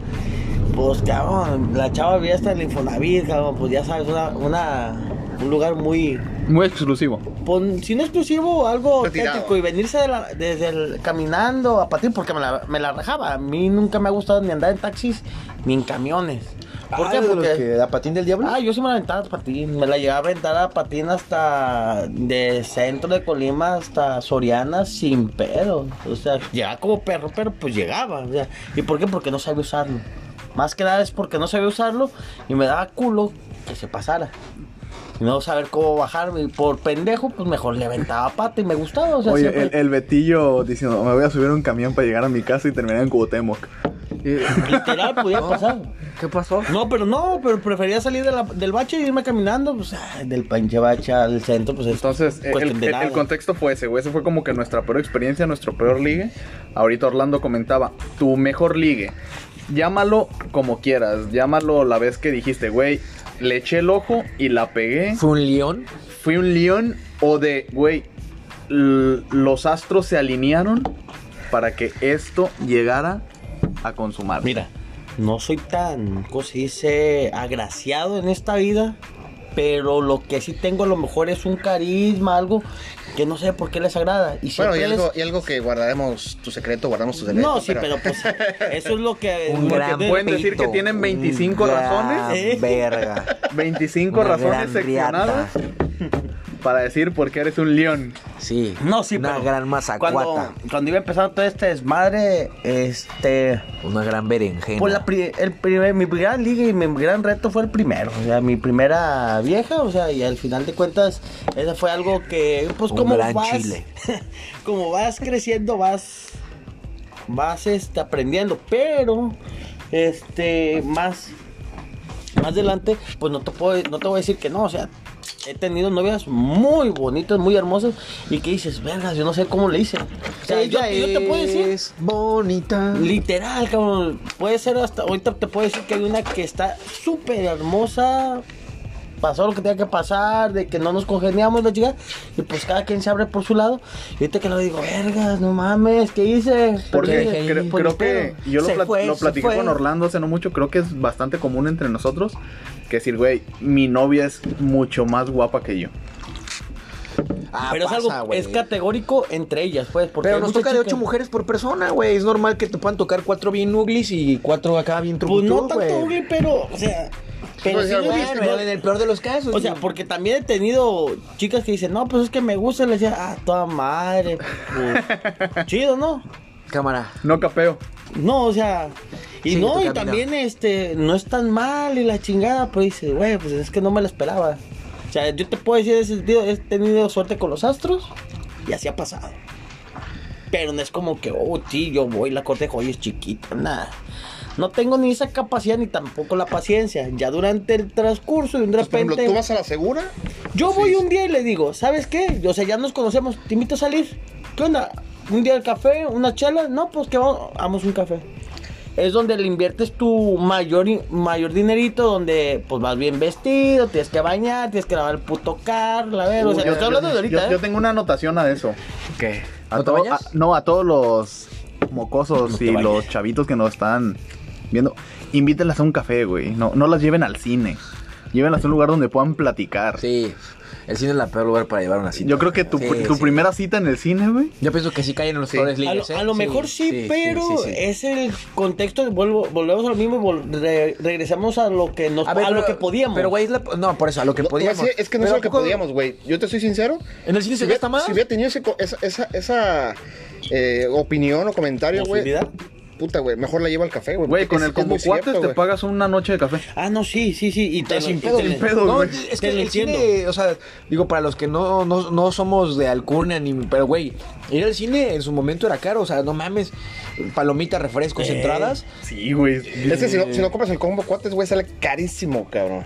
[SPEAKER 4] pues cabrón, la chava vivía hasta el Infonavit, cabrón, pues ya sabes, una, una- un lugar muy,
[SPEAKER 3] Muy exclusivo.
[SPEAKER 4] pues, sin exclusivo, algo técnico y venirse de la- desde el, caminando a patín porque me la, me la rajaba. A mí nunca me ha gustado ni andar en taxis ni en camiones. ¿Por qué?
[SPEAKER 1] Ah,
[SPEAKER 4] Porque
[SPEAKER 1] que da patín del diablo?
[SPEAKER 4] Ah, yo sí me la aventaba a patín. Me la llevaba a aventar a patín hasta de centro de Colima hasta Soriana sin pedo. O sea, llegaba como perro, pero pues llegaba. o sea, ¿Y por qué? Porque no sabía usarlo. Más que nada es porque no sabía usarlo y me daba culo que se pasara. Y no saber cómo bajarme. Y por pendejo, pues mejor le aventaba pata y me gustaba. O sea,
[SPEAKER 3] Oye,
[SPEAKER 4] siempre-
[SPEAKER 3] el, el Betillo diciendo, me voy a subir a un camión para llegar a mi casa y terminar en Cuauhtémoc. *laughs*
[SPEAKER 4] literal podía pasar.
[SPEAKER 1] ¿Qué pasó?
[SPEAKER 4] No, pero no, pero prefería salir de la- del bache y irme caminando, pues, ah, del pinche bache al centro, pues es
[SPEAKER 3] Entonces, el,
[SPEAKER 4] cuestión de
[SPEAKER 3] el-
[SPEAKER 4] nada.
[SPEAKER 3] el contexto fue ese, güey. Ese fue como que nuestra peor experiencia, nuestro peor ligue. Ahorita Orlando comentaba, tu mejor ligue. Llámalo como quieras. Llámalo la vez que dijiste, güey, le eché el ojo y la pegué.
[SPEAKER 1] ¿Fue un león?
[SPEAKER 3] Fui un león o de, güey, l- los astros se alinearon para que esto llegara a consumar.
[SPEAKER 4] Mira, no soy tan, ¿cómo se dice? Agraciado en esta vida, pero lo que sí tengo a lo mejor es un carisma, algo que no sé por qué les agrada. Y
[SPEAKER 2] Bueno, y algo,
[SPEAKER 4] les-
[SPEAKER 2] y algo que guardaremos tu secreto, guardamos tu secreto.
[SPEAKER 4] No, sí, pero pues eso es lo que...
[SPEAKER 1] Un
[SPEAKER 4] lo
[SPEAKER 1] gran
[SPEAKER 4] que-
[SPEAKER 3] pueden decir que tienen 25
[SPEAKER 1] un gran
[SPEAKER 3] razones.
[SPEAKER 4] ¿Eh?
[SPEAKER 1] Verga.
[SPEAKER 3] 25
[SPEAKER 1] Una
[SPEAKER 3] razones
[SPEAKER 1] gran
[SPEAKER 3] seccionadas
[SPEAKER 1] riata.
[SPEAKER 3] Para decir por qué eres un león.
[SPEAKER 1] Sí.
[SPEAKER 4] No, sí,
[SPEAKER 1] Una
[SPEAKER 4] pero
[SPEAKER 1] gran mazacuata.
[SPEAKER 4] Cuando, cuando iba a empezar todo este desmadre, este...
[SPEAKER 1] Una gran berenjena.
[SPEAKER 4] Pues la pri- el primer, mi gran liga y mi gran reto fue el primero. O sea, mi primera vieja, o sea, y al final de cuentas, eso fue algo que, pues
[SPEAKER 1] Un
[SPEAKER 4] como
[SPEAKER 1] gran
[SPEAKER 4] vas,
[SPEAKER 1] chile. *laughs*
[SPEAKER 4] como vas creciendo, vas, vas, este, aprendiendo, pero, este, más, más adelante, pues no te puedo, no te voy a decir que no, o sea, he tenido novias muy bonitas, muy hermosas, y que dices, vergas, yo no sé cómo le hice. O sea, yo, te puedo decir,
[SPEAKER 1] es bonita.
[SPEAKER 4] literal, cabrón, puede ser hasta, ahorita te puedo decir que hay una que está súper hermosa, pasó lo que tenía que pasar, de que no nos congeniamos la chica, y pues cada quien se abre por su lado, y ahorita que lo digo, vergas, no mames, ¿qué hice?
[SPEAKER 3] Porque creo,
[SPEAKER 4] el
[SPEAKER 3] que yo lo, plat-
[SPEAKER 4] fue,
[SPEAKER 3] lo
[SPEAKER 4] se
[SPEAKER 3] platiqué con Orlando hace no mucho, creo que es bastante común entre nosotros que decir, güey, mi novia es mucho más guapa que yo.
[SPEAKER 1] Ah,
[SPEAKER 4] Pero es algo, es categórico entre ellas, pues, porque
[SPEAKER 1] Pero nos toca de ocho mujeres por persona, güey. Es normal que te puedan tocar cuatro bien uglis y cuatro acá bien
[SPEAKER 4] Pues
[SPEAKER 1] trucutudos,
[SPEAKER 4] no tanto,
[SPEAKER 1] güey,
[SPEAKER 4] pero, o sea, pero
[SPEAKER 2] Pues,
[SPEAKER 1] en el peor de los casos.
[SPEAKER 4] O sea, porque también he tenido chicas que dicen, no, pues es que me gusta, y le decía, ah, toda madre, pues, *laughs* chido, ¿no?
[SPEAKER 1] Cámara.
[SPEAKER 3] No capeo.
[SPEAKER 4] No, o sea, y
[SPEAKER 1] Sigue
[SPEAKER 4] no, y
[SPEAKER 1] camino.
[SPEAKER 4] también, este, no es tan mal y la chingada, pero dice, güey, pues es que no me la esperaba. O sea, yo te puedo decir, en ese sentido, he tenido suerte con los astros y así ha pasado. Pero no es como que, oh, sí, yo voy, la cortejo y es chiquita, nada. No tengo ni esa capacidad ni tampoco la paciencia. Ya durante el transcurso y de
[SPEAKER 2] Entonces, por
[SPEAKER 4] repente...
[SPEAKER 2] ejemplo, tú vas a la segura.
[SPEAKER 4] Yo
[SPEAKER 2] Sí,
[SPEAKER 4] voy
[SPEAKER 2] sí.
[SPEAKER 4] un día y le digo, ¿sabes qué? O sea, ya nos conocemos, te invito a salir. ¿Qué onda? ¿Un día al café? ¿Una chela? No, pues que vamos, vamos un café. Es donde le inviertes tu mayor, mayor dinerito, donde pues vas bien vestido, tienes que bañar, tienes que lavar el puto carro, a ver, o sea,
[SPEAKER 3] Yo-
[SPEAKER 4] no estoy hablando de ahorita,
[SPEAKER 3] yo,
[SPEAKER 4] ¿eh?
[SPEAKER 3] yo tengo una anotación a eso.
[SPEAKER 1] ¿Qué?
[SPEAKER 3] A
[SPEAKER 1] ¿No te
[SPEAKER 3] to-
[SPEAKER 1] bañas?
[SPEAKER 3] a- no, a todos los mocosos
[SPEAKER 4] No
[SPEAKER 3] y los chavitos que nos están viendo, invítenlas a un café, güey. No, no las lleven al cine. Llévenlas a un lugar donde puedan platicar.
[SPEAKER 1] Sí. El cine es el peor lugar para llevar una cita.
[SPEAKER 3] Yo creo que tu,
[SPEAKER 1] Sí,
[SPEAKER 3] tu
[SPEAKER 1] sí.
[SPEAKER 3] primera cita en el cine, güey.
[SPEAKER 1] Yo pienso que sí caen en los
[SPEAKER 2] Sí.
[SPEAKER 4] A lo,
[SPEAKER 1] ¿eh?
[SPEAKER 4] a lo mejor sí, pero
[SPEAKER 1] sí, sí.
[SPEAKER 4] es el contexto, vuelvo, volvemos a lo mismo y vol- re- regresamos a lo que nos
[SPEAKER 1] A, ver,
[SPEAKER 4] a lo que podíamos.
[SPEAKER 1] Pero, güey, es la- no, por eso, a lo que
[SPEAKER 2] No,
[SPEAKER 1] podíamos.
[SPEAKER 2] es que no es
[SPEAKER 1] Pero
[SPEAKER 2] lo que
[SPEAKER 1] ¿a poco
[SPEAKER 2] podíamos, güey. Yo te soy sincero.
[SPEAKER 1] ¿En el cine
[SPEAKER 2] si
[SPEAKER 1] se
[SPEAKER 2] hubiera-
[SPEAKER 1] gasta más?
[SPEAKER 2] Si hubiera tenido ese co- esa, esa, esa, eh, opinión o comentario, güey. Puta, güey. Mejor la llevo al café, güey.
[SPEAKER 3] Güey, con el combo cuates te pagas una noche de café.
[SPEAKER 4] Ah, no, sí, sí, sí. Y te,
[SPEAKER 1] sin pedo,
[SPEAKER 3] sin pedo.
[SPEAKER 1] No,
[SPEAKER 3] güey.
[SPEAKER 1] es que el cine, o sea, digo, para los que no, no, no somos de alcurnia, ni, pero güey, ir al cine en su momento era caro, o sea, no mames, palomitas, refrescos,
[SPEAKER 4] Eh.
[SPEAKER 1] entradas,
[SPEAKER 3] Sí, güey.
[SPEAKER 2] Es que si no, si no compras el combo cuates, güey, sale carísimo, cabrón.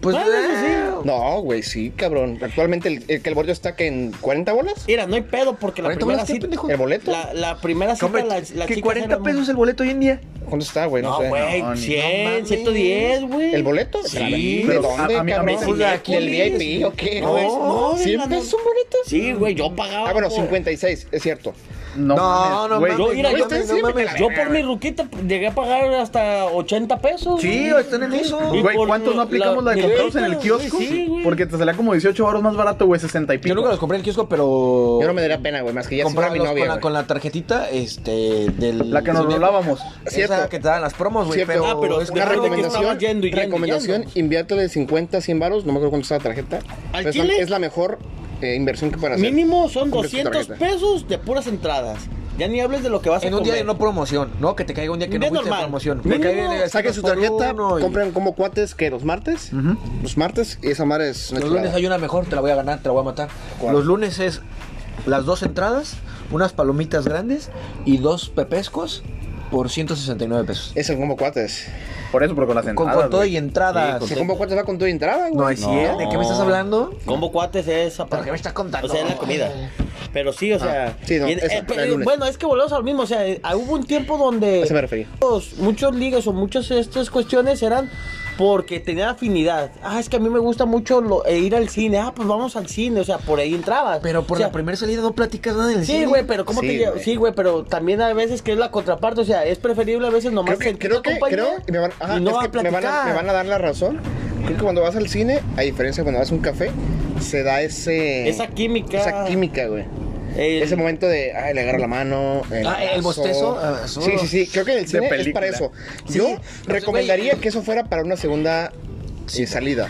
[SPEAKER 1] Pues
[SPEAKER 4] Bueno, eso sí.
[SPEAKER 1] eh,
[SPEAKER 2] No, güey, sí, cabrón. Actualmente el, el que el boleto está que en 40 bolas.
[SPEAKER 4] Mira, no hay pedo porque la
[SPEAKER 1] ¿Cuarenta
[SPEAKER 4] primera
[SPEAKER 1] bolas qué,
[SPEAKER 4] cita.
[SPEAKER 1] pendejo?
[SPEAKER 2] ¿El boleto?
[SPEAKER 4] La, la primera cita,
[SPEAKER 1] Hombre,
[SPEAKER 4] la, la
[SPEAKER 1] que
[SPEAKER 4] chica
[SPEAKER 1] 40
[SPEAKER 4] era-
[SPEAKER 1] pesos el boleto hoy en día.
[SPEAKER 2] ¿Cuánto está, güey? No,
[SPEAKER 4] No,
[SPEAKER 2] sé.
[SPEAKER 4] güey,
[SPEAKER 3] No, ni-
[SPEAKER 4] 100,
[SPEAKER 1] no mames.
[SPEAKER 4] 110, güey.
[SPEAKER 2] ¿El boleto?
[SPEAKER 4] Sí,
[SPEAKER 2] ¿De dónde,
[SPEAKER 3] a- a mí- a mí
[SPEAKER 2] cabrón?
[SPEAKER 3] sí.
[SPEAKER 1] Pues de aquí.
[SPEAKER 2] ¿Del VIP o qué,
[SPEAKER 4] No,
[SPEAKER 2] güey?
[SPEAKER 4] no, de
[SPEAKER 2] ¿100
[SPEAKER 4] la-
[SPEAKER 2] pesos un boleto?
[SPEAKER 4] Sí, güey, yo pagaba.
[SPEAKER 2] Ah, bueno,
[SPEAKER 4] por-
[SPEAKER 2] 56, es cierto.
[SPEAKER 3] No,
[SPEAKER 1] No, no
[SPEAKER 3] güey.
[SPEAKER 1] mames,
[SPEAKER 4] Yo, mira,
[SPEAKER 1] no
[SPEAKER 4] yo,
[SPEAKER 2] sí,
[SPEAKER 1] no mames.
[SPEAKER 2] me
[SPEAKER 4] yo por mi ruquita llegué a pagar hasta 80 pesos.
[SPEAKER 1] Sí,
[SPEAKER 4] güey.
[SPEAKER 1] están en eso.
[SPEAKER 4] Y
[SPEAKER 3] Güey,
[SPEAKER 4] por
[SPEAKER 3] ¿cuántos no aplicamos la, de
[SPEAKER 4] mi
[SPEAKER 3] comprarlos en el kiosco?
[SPEAKER 4] güey, Sí, güey.
[SPEAKER 3] Porque te salía como 18 baros más barato, güey, 60 y pico.
[SPEAKER 1] Yo nunca los compré en el kiosco, pero...
[SPEAKER 2] Yo no me daría pena, güey, más que ya fuera mi novia,
[SPEAKER 1] con, la, con la tarjetita, este, del...
[SPEAKER 3] La que nos
[SPEAKER 1] cine.
[SPEAKER 3] rolábamos.
[SPEAKER 1] Esa
[SPEAKER 2] Cierto.
[SPEAKER 1] que te dan las promos, güey,
[SPEAKER 2] Cierto.
[SPEAKER 1] pero...
[SPEAKER 4] Ah, pero
[SPEAKER 1] es
[SPEAKER 2] Una
[SPEAKER 4] de
[SPEAKER 2] recomendación, recomendación,
[SPEAKER 4] yendo.
[SPEAKER 2] inviértele de 50 a 100 baros, no me acuerdo cuánto está la tarjeta.
[SPEAKER 4] ¿Al
[SPEAKER 2] pero es, la, es la mejor eh, inversión que hacer.
[SPEAKER 4] Mínimo son
[SPEAKER 2] Compre su
[SPEAKER 4] 200
[SPEAKER 2] tarjeta.
[SPEAKER 4] pesos de puras entradas. Ya ni hables de lo que vas a
[SPEAKER 1] En un día
[SPEAKER 4] comer.
[SPEAKER 1] de no promoción, ¿no? Que te caiga un día que no fuiste de
[SPEAKER 4] normal.
[SPEAKER 1] promoción.
[SPEAKER 4] Mínimo,
[SPEAKER 2] Saquen su tarjeta,
[SPEAKER 1] y-
[SPEAKER 2] compren como cuates que los martes. Los martes, y esa madre es una
[SPEAKER 1] Los
[SPEAKER 2] chulada.
[SPEAKER 1] lunes hay una mejor, te la voy a ganar, te la voy a matar.
[SPEAKER 2] ¿Cuál?
[SPEAKER 1] Los lunes es las dos entradas, unas palomitas grandes y dos pepescos por 169 pesos.
[SPEAKER 2] Es el combo cuates.
[SPEAKER 3] Por eso, pero con las
[SPEAKER 1] Con,
[SPEAKER 3] entradas.
[SPEAKER 1] con todo
[SPEAKER 3] güey.
[SPEAKER 1] y entradas.
[SPEAKER 2] El combo cuates va con tu entrada, güey.
[SPEAKER 1] no es cierto, ¿de qué me estás hablando?
[SPEAKER 4] Combo cuates es.
[SPEAKER 1] ¿Pero qué me estás contando?
[SPEAKER 4] O sea, es la comida. Pero sí, o sea.
[SPEAKER 2] sí, no,
[SPEAKER 4] y en-
[SPEAKER 2] esa,
[SPEAKER 4] eh,
[SPEAKER 2] lunes.
[SPEAKER 4] bueno, es que volvemos al mismo. O sea, eh, hubo un tiempo donde.
[SPEAKER 2] A eso me refería.
[SPEAKER 4] muchos, muchos ligas o muchas de estas cuestiones eran porque tenían afinidad. Ah, es que a mí me gusta mucho lo- eh, ir al cine. Ah, pues vamos al cine. O sea, por ahí entrabas.
[SPEAKER 1] Pero por
[SPEAKER 4] O sea,
[SPEAKER 1] la primera salida no platicas nada en el
[SPEAKER 4] Sí,
[SPEAKER 1] cine.
[SPEAKER 4] güey, pero ¿cómo
[SPEAKER 2] Sí,
[SPEAKER 4] te. Sí, güey, pero también hay veces que es la contraparte. O sea, es preferible a veces nomás
[SPEAKER 2] Creo que, creo que, creo, y me van, ajá,
[SPEAKER 4] y no
[SPEAKER 2] es
[SPEAKER 4] va
[SPEAKER 2] que
[SPEAKER 4] a
[SPEAKER 2] me van a,
[SPEAKER 4] platicar.
[SPEAKER 2] me van a dar la razón. Creo que cuando vas al cine, a diferencia de cuando vas a un café, se da ese...
[SPEAKER 4] Esa química.
[SPEAKER 2] Esa química, güey.
[SPEAKER 4] El-
[SPEAKER 2] Ese momento de, ay, le agarra la mano. El,
[SPEAKER 1] Ah, el bostezo, ah.
[SPEAKER 2] Sí, sí, sí. Creo que en el cine es para eso.
[SPEAKER 1] Sí,
[SPEAKER 2] Yo
[SPEAKER 1] pues,
[SPEAKER 2] recomendaría que eso fuera para una segunda eh, salida.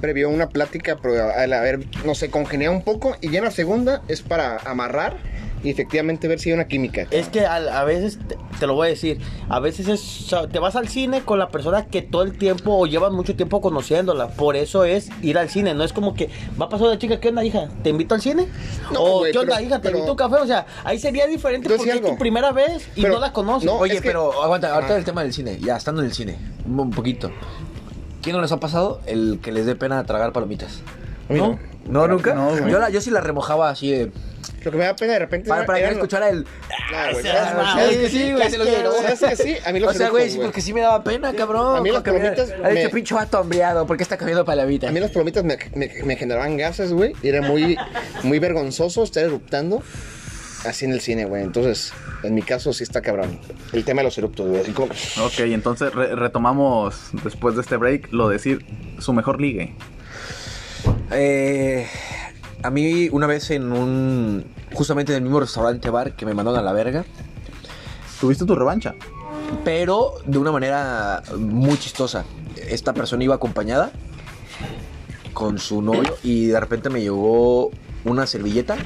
[SPEAKER 2] Previo a una plática, pero a, a ver, no sé, congeniar un poco. Y ya en la segunda es para amarrar y efectivamente ver si hay una química.
[SPEAKER 4] Es que a, a veces, te, te lo voy a decir, a veces es, o sea, te vas al cine con la persona que todo el tiempo o llevas mucho tiempo conociéndola. Por eso es ir al cine. No es como que va a pasar una chica, ¿qué onda, hija? ¿Te invito al cine?
[SPEAKER 2] No,
[SPEAKER 4] o
[SPEAKER 2] güey,
[SPEAKER 4] ¿qué onda,
[SPEAKER 2] pero-
[SPEAKER 4] hija? ¿Te
[SPEAKER 2] pero-
[SPEAKER 4] invito a un café? O sea, ahí sería diferente porque es tu primera vez y
[SPEAKER 2] Pero-
[SPEAKER 4] no la conoces.
[SPEAKER 2] no,
[SPEAKER 1] Oye,
[SPEAKER 2] es que-
[SPEAKER 1] pero aguanta, ahorita
[SPEAKER 2] Ah.
[SPEAKER 1] el tema del cine, ya estando en el cine, un, poquito. ¿Quién no les ha pasado el que les dé pena tragar palomitas?
[SPEAKER 2] A mí
[SPEAKER 1] ¿No?
[SPEAKER 2] no.
[SPEAKER 1] ¿No, nunca?
[SPEAKER 3] No,
[SPEAKER 1] yo, la- yo sí la remojaba así de...
[SPEAKER 2] Lo que me da pena de repente.
[SPEAKER 1] Para, para que escuchara el...
[SPEAKER 2] No, güey,
[SPEAKER 4] seas
[SPEAKER 2] no,
[SPEAKER 4] mamón.
[SPEAKER 2] ¿sabes
[SPEAKER 1] Es que sí, güey,
[SPEAKER 2] ¿Sabes
[SPEAKER 1] es que no.
[SPEAKER 2] ¿Sabes que sí? A mí los
[SPEAKER 1] O sea, güey, sí, porque sí me daba pena, cabrón.
[SPEAKER 2] A mí las palomitas
[SPEAKER 1] Ha dicho pinche vato hambriado, ¿por qué está comiendo palomitas?
[SPEAKER 2] A mí las palomitas me, me, me generaban gases, güey. Y era muy, muy vergonzoso estar eruptando así en el cine, güey. Entonces, en mi caso sí está cabrón. El tema de los eruptos, güey.
[SPEAKER 3] Ok, entonces re- retomamos después de este break lo de decir su mejor ligue.
[SPEAKER 1] Eh, a mí una vez en un... Justamente en el mismo restaurante bar que me mandaron a la verga.
[SPEAKER 3] ¿Tuviste tu revancha?
[SPEAKER 1] Pero de una manera muy chistosa. Esta persona iba acompañada con su novio y de repente me llegó una servilleta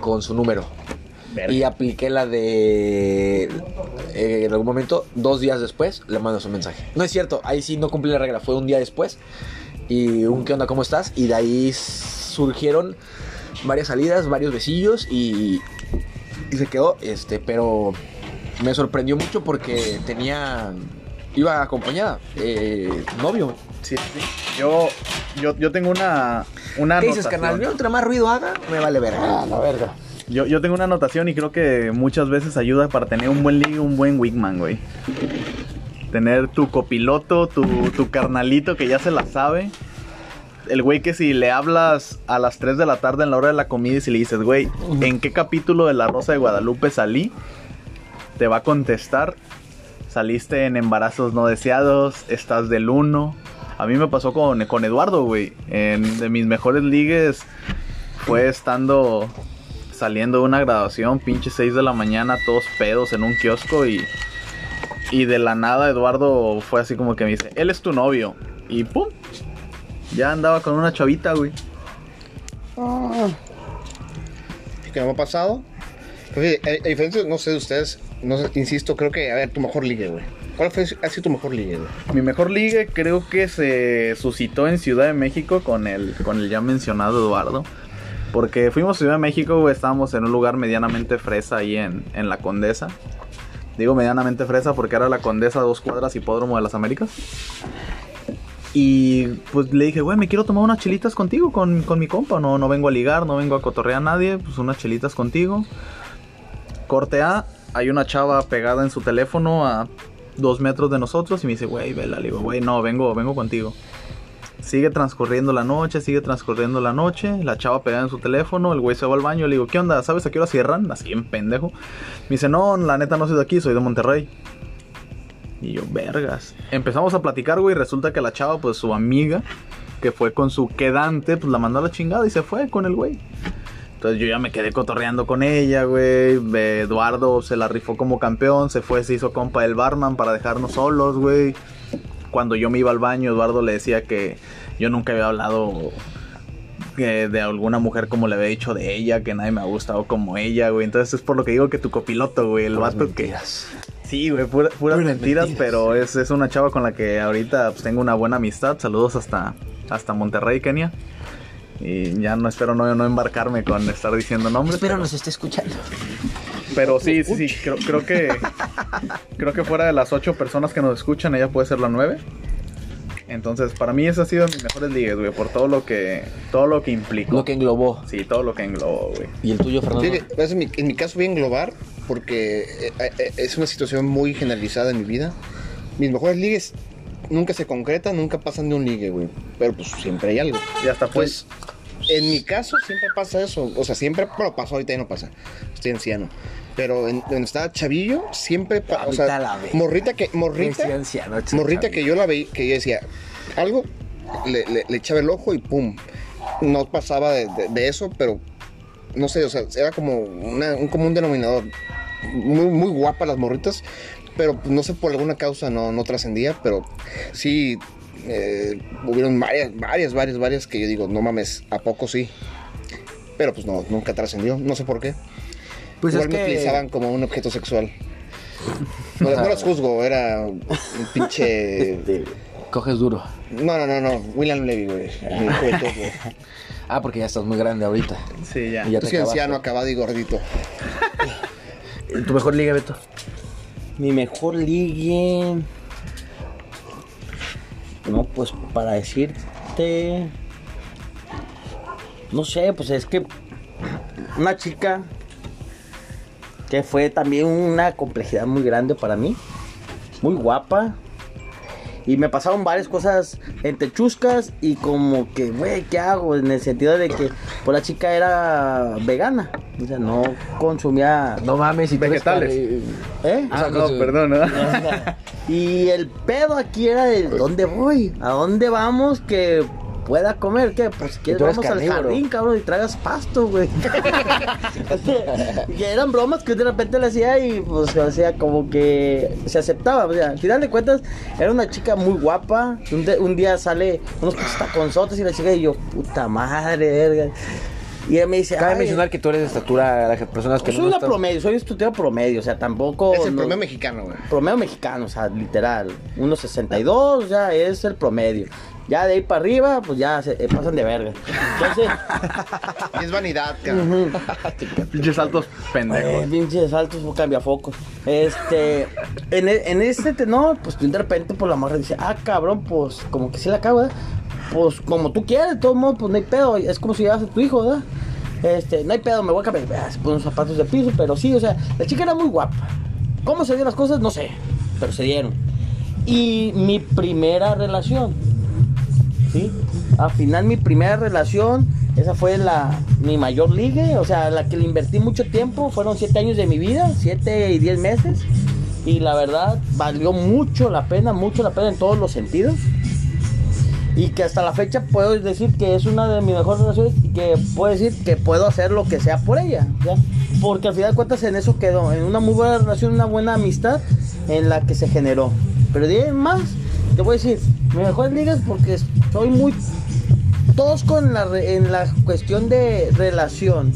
[SPEAKER 1] con su número. Y apliqué la de... eh, en algún momento, dos días después, le mando su mensaje. No es cierto, ahí sí no cumplí la regla, fue un día después. Y un ¿qué onda? ¿Cómo estás? Y de ahí surgieron varias salidas, varios besillos y, y se quedó, este, pero me sorprendió mucho porque tenía, iba acompañada, eh, novio.
[SPEAKER 3] Sí, sí. Yo, yo, yo tengo una, una
[SPEAKER 1] ¿Qué dices, canal? Yo entre más ruido haga, me vale verga. la verga.
[SPEAKER 3] Yo, yo tengo una anotación y creo que muchas veces ayuda para tener un buen ligue, un buen wingman, güey. Tener tu copiloto, tu, tu carnalito que ya se la sabe. El güey que si le hablas a las 3 de la tarde en la hora de la comida y si le dices, güey, ¿en qué capítulo de La Rosa de Guadalupe salí? Te va a contestar, saliste en embarazos no deseados, estás del 1. A mí me pasó con, con Eduardo, güey. En de mis mejores ligues fue estando saliendo de una graduación, pinche 6 de la mañana, todos pedos en un kiosco y, y de la nada Eduardo fue así como que me dice, él es tu novio. Y pum, ya andaba con una chavita, güey.
[SPEAKER 2] que no me ha pasado. Fíjate, a, a diferencia, no sé de ustedes, no sé, insisto, creo que, a ver, tu mejor ligue, güey. ¿Cuál fue, ha sido tu mejor ligue, güey?
[SPEAKER 3] Mi mejor ligue creo que se suscitó en Ciudad de México con el, con el ya mencionado Eduardo. Porque fuimos a Ciudad de México, güey, estábamos en un lugar medianamente fresa ahí en, en La Condesa. Digo medianamente fresa porque era La Condesa, dos cuadras, hipódromo de las Américas. Y pues le dije, güey, me quiero tomar unas chelitas contigo, con, con mi compa. No, no vengo a ligar, no vengo a cotorrear a nadie, pues unas chelitas contigo. Corte A, hay una chava pegada en su teléfono a dos metros de nosotros y me dice, güey, vela. Le digo, güey, no, vengo, vengo contigo. Sigue transcurriendo la noche, sigue transcurriendo la noche. La chava pegada en su teléfono, el güey se va al baño. Le digo, ¿qué onda? ¿Sabes a qué hora cierran? Así en pendejo. Me dice, no, la neta no soy de aquí, soy de Monterrey. Y yo, vergas. Empezamos a platicar, güey. y Resulta que la chava, pues su amiga, que fue con su quedante, pues la mandó a la chingada y se fue con el güey. Entonces yo ya me quedé cotorreando con ella, güey. Eduardo se la rifó como campeón, se fue, se hizo compa del barman para dejarnos solos, güey. Cuando yo me iba al baño, Eduardo le decía que yo nunca había hablado eh, de alguna mujer como le había dicho de ella, que nadie me ha gustado como ella, güey. Entonces es por lo que digo que tu copiloto, güey, el vato que... Sí, güey, pura- puras,
[SPEAKER 1] Puras
[SPEAKER 3] mentiras,
[SPEAKER 1] mentiras.
[SPEAKER 3] pero es, es una chava con la que ahorita pues, tengo una buena amistad. Saludos hasta, hasta Monterrey, Kenia. Y ya no espero no, no embarcarme con estar diciendo nombres.
[SPEAKER 1] Espero
[SPEAKER 3] pero-
[SPEAKER 1] nos esté escuchando.
[SPEAKER 3] pero sí, sí, sí, creo, creo que creo que fuera de las ocho personas que nos escuchan, ella puede ser la nueve. Entonces, para mí ese ha sido mis mejores ligues, güey, por todo lo que todo lo que implicó.
[SPEAKER 1] Lo que englobó.
[SPEAKER 3] Sí, todo lo que englobó, güey.
[SPEAKER 1] ¿Y el tuyo, Fernando?
[SPEAKER 2] Pues, en, mi, en mi caso voy a englobar porque eh, eh, es una situación muy generalizada en mi vida. Mis mejores ligues nunca se concretan, nunca pasan de un ligue, güey. Pero pues siempre hay algo.
[SPEAKER 3] Y hasta pues
[SPEAKER 2] Pues en mi caso siempre pasa eso. O sea, siempre, bueno, pasó ahorita ya no pasa. Estoy anciano. Pero en, donde estaba chavillo, siempre pa- o
[SPEAKER 1] Ahorita
[SPEAKER 2] sea,
[SPEAKER 1] la ve.
[SPEAKER 2] morrita que, morrita,
[SPEAKER 1] anciano,
[SPEAKER 2] morrita que yo la veía, que yo decía, algo, le, le- le echaba el ojo y pum. No pasaba de, de- de eso, pero no sé, o sea, era como una- un común denominador. Muy, muy guapas las morritas, pero pues, no sé por alguna causa no, no trascendía, pero sí eh, hubieron varias, varias, varias, varias que yo digo, no mames, ¿a poco sí? Pero pues no, nunca trascendió, no sé por qué.
[SPEAKER 1] Pues
[SPEAKER 2] Igual
[SPEAKER 1] es
[SPEAKER 2] me
[SPEAKER 1] que...
[SPEAKER 2] utilizaban como un objeto sexual. No, no los juzgo, era un pinche...
[SPEAKER 1] Este, coges duro.
[SPEAKER 2] No, no, no, no, William Levy, güey. *laughs*
[SPEAKER 1] Ah, porque ya estás muy grande ahorita.
[SPEAKER 3] sí, ya.
[SPEAKER 1] Y ya
[SPEAKER 2] Yo
[SPEAKER 1] te acabaste.
[SPEAKER 2] anciano, acabado y gordito. *laughs*
[SPEAKER 1] ¿Tu mejor liga, Beto?
[SPEAKER 4] Mi mejor ligue. No, pues para decirte. no sé, pues es que una chica que fue también una complejidad muy grande para mí, muy guapa. Y me pasaron varias cosas entre chuscas y como que, güey, ¿qué hago? En el sentido de que pues la chica era vegana. O sea, no consumía...
[SPEAKER 1] No mames, y
[SPEAKER 3] Vegetales.
[SPEAKER 4] ¿Eh?
[SPEAKER 3] Ah,
[SPEAKER 1] sea,
[SPEAKER 3] no, perdón, ¿no? *laughs*
[SPEAKER 4] y el pedo aquí era de ¿dónde voy? ¿A dónde vamos que pueda comer? ¿Qué? Pues si quieres vamos al jardín, cabrón, y tragas pasto, güey. *laughs* y eran bromas que de repente le hacía y pues o sea, como que se aceptaba. O sea, al final de cuentas, era una chica muy guapa. Un, de- un día sale unos taconzotes y la chica y yo, puta madre, verga. Y ella me dice,
[SPEAKER 1] Cabe
[SPEAKER 4] "Ay,
[SPEAKER 1] mencionar que tú eres de estatura, las personas que
[SPEAKER 4] soy
[SPEAKER 1] no
[SPEAKER 4] una
[SPEAKER 1] están-
[SPEAKER 4] promedio, soy estudiante promedio, o sea, tampoco...
[SPEAKER 2] Es el
[SPEAKER 4] no-
[SPEAKER 2] promedio mexicano, güey.
[SPEAKER 4] promedio mexicano, o sea, literal. 1.62 ya es el promedio. Ya de ahí para arriba, pues ya se eh, pasan de verga. Entonces, *laughs*
[SPEAKER 2] es vanidad, cabrón. *laughs*
[SPEAKER 3] Pinches saltos
[SPEAKER 4] eh,
[SPEAKER 3] pendejos.
[SPEAKER 4] pinches saltos o cambiafocos. Este, en, e- en este tenor, pues de repente, por la morra dice, ah, cabrón, pues como que sí la cago, ¿verdad? Pues como tú quieras, de todos modos, pues no hay pedo. Es como si llevas a tu hijo, ¿verdad? Este, no hay pedo, me voy a cambiar. Ah, Se pone unos zapatos de piso, pero sí, o sea, la chica era muy guapa. ¿Cómo se dieron las cosas? No sé, pero se dieron. Y mi primera relación, ¿sí? Al final mi primera relación, esa fue la, mi mayor ligue, o sea, la que le invertí mucho tiempo, fueron siete años de mi vida, siete y diez meses. Y la verdad, valió mucho la pena, mucho la pena en todos los sentidos. Y que hasta la fecha puedo decir que es una de mis mejores relaciones y que puedo decir que puedo hacer lo que sea por ella. ¿ya? Porque al final de cuentas en eso quedó, en una muy buena relación, una buena amistad en la que se generó. Pero de más, te voy a decir, mis mejores ligas porque soy muy tosco en la, en la cuestión de relación.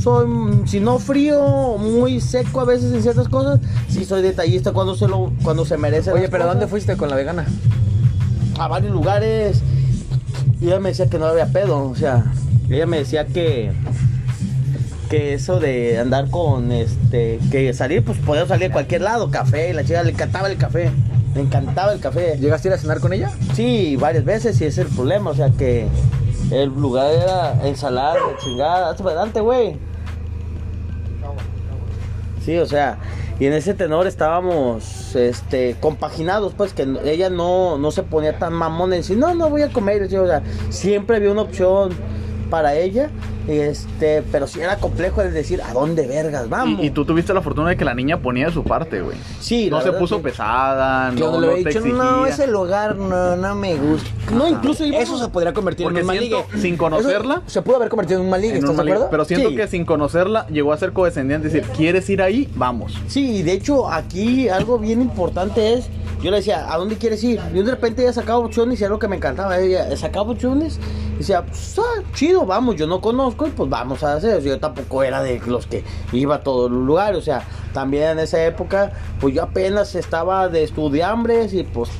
[SPEAKER 4] Soy, si no frío, muy seco a veces en ciertas cosas. Sí soy detallista cuando se, lo, cuando se merece.
[SPEAKER 1] Oye, pero ¿dónde fuiste con la vegana?
[SPEAKER 4] a varios lugares y ella me decía que no había pedo, o sea, ella me decía que que eso de andar con este que salir pues podía salir a cualquier lado, café, la chica le encantaba el café, le encantaba el café.
[SPEAKER 1] ¿Llegaste a ir a cenar con ella?
[SPEAKER 4] Sí, varias veces y ese es el problema, o sea que el lugar era ensalada, chingada, para adelante, güey. Sí, o sea, y en ese tenor estábamos este compaginados, pues que ella no, no se ponía tan mamón en decir, no, no voy a comer, o sea, siempre había una opción para ella, este, pero sí era complejo el decir, ¿a dónde vergas vamos?
[SPEAKER 3] Y, y tú tuviste la fortuna de que la niña ponía de su parte, güey.
[SPEAKER 4] Sí,
[SPEAKER 3] No
[SPEAKER 4] la
[SPEAKER 3] se
[SPEAKER 4] verdad,
[SPEAKER 3] puso
[SPEAKER 4] sí.
[SPEAKER 3] pesada,
[SPEAKER 1] Yo
[SPEAKER 3] no,
[SPEAKER 1] le
[SPEAKER 3] no
[SPEAKER 1] he
[SPEAKER 3] te
[SPEAKER 1] dicho,
[SPEAKER 3] exigía.
[SPEAKER 1] no, ese lugar no, no me gusta.
[SPEAKER 4] No, incluso
[SPEAKER 1] Eso se podría convertir
[SPEAKER 3] Porque
[SPEAKER 1] en un mal
[SPEAKER 3] siento,
[SPEAKER 1] ligue.
[SPEAKER 3] sin conocerla,
[SPEAKER 1] Eso se pudo haber convertido en un mal ligue,
[SPEAKER 3] en
[SPEAKER 1] ¿estás
[SPEAKER 3] un
[SPEAKER 1] de
[SPEAKER 3] mal-
[SPEAKER 1] acuerdo?
[SPEAKER 3] pero siento
[SPEAKER 4] Sí.
[SPEAKER 3] que sin conocerla llegó a ser condescendiente, decir, ¿quieres ir ahí? Vamos.
[SPEAKER 4] Sí, de hecho aquí algo bien importante es, yo le decía, ¿a dónde quieres ir? Y de repente ella sacaba opciones y era lo que me encantaba, ella sacaba opciones y decía, pues, ah, chido, vamos, yo no conozco y pues vamos a hacer, yo tampoco era de los que iba a todos los lugares, o sea, también en esa época, pues yo apenas estaba de estudiambres y pues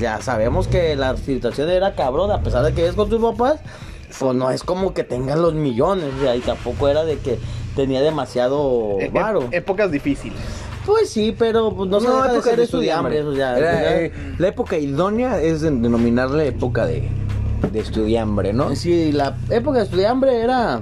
[SPEAKER 4] ya sabemos que la situación era cabrón, a pesar de que es con tus papás, pues no es como que tengan los millones, o sea, y tampoco era de que tenía demasiado
[SPEAKER 3] E- e-
[SPEAKER 4] varo.
[SPEAKER 3] épocas difíciles.
[SPEAKER 4] Pues sí, pero pues, no, se deja de ser
[SPEAKER 1] de
[SPEAKER 4] estudiambres, o sea,
[SPEAKER 1] Era, eh, la época idónea es de- denominarle época de, de estudiambre, ¿no?
[SPEAKER 4] Sí, la época de estudiambre era...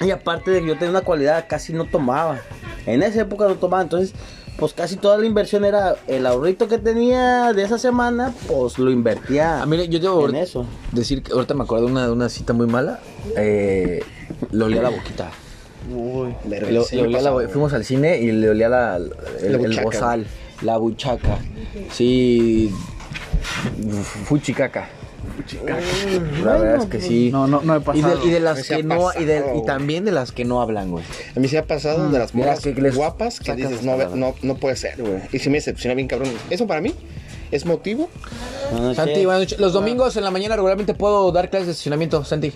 [SPEAKER 4] Y aparte de que yo tenía una cualidad, casi no tomaba. En esa época no tomaba, entonces pues casi toda la inversión era el ahorrito que tenía de esa semana, pues lo invertía
[SPEAKER 1] Ah, mire, yo debo
[SPEAKER 4] en eso.
[SPEAKER 1] decir que ahorita me acuerdo de una, de una cita muy mala. Eh, le olía la boquita.
[SPEAKER 2] Verga,
[SPEAKER 1] Le,
[SPEAKER 2] sí
[SPEAKER 1] le
[SPEAKER 2] me
[SPEAKER 1] olía la fuimos al cine y le olía la, el,
[SPEAKER 2] La
[SPEAKER 1] el
[SPEAKER 2] buchaca.
[SPEAKER 1] bozal, la buchaca. Sí, fuchicaca. La verdad es que sí.
[SPEAKER 3] No, no, no he
[SPEAKER 1] y,
[SPEAKER 3] pasado.
[SPEAKER 1] de, y de las que no y, de- y también de las que no hablan, güey.
[SPEAKER 2] A mí se ha pasado de las morras
[SPEAKER 1] que les
[SPEAKER 2] guapas que dices, no, no, no puede ser, güey. Y sí me decepciona bien, cabrón. Eso para mí es motivo.
[SPEAKER 4] No, no sé.
[SPEAKER 1] Santi, buenas noches. los domingos en la mañana regularmente puedo dar clases de estacionamiento, Santi.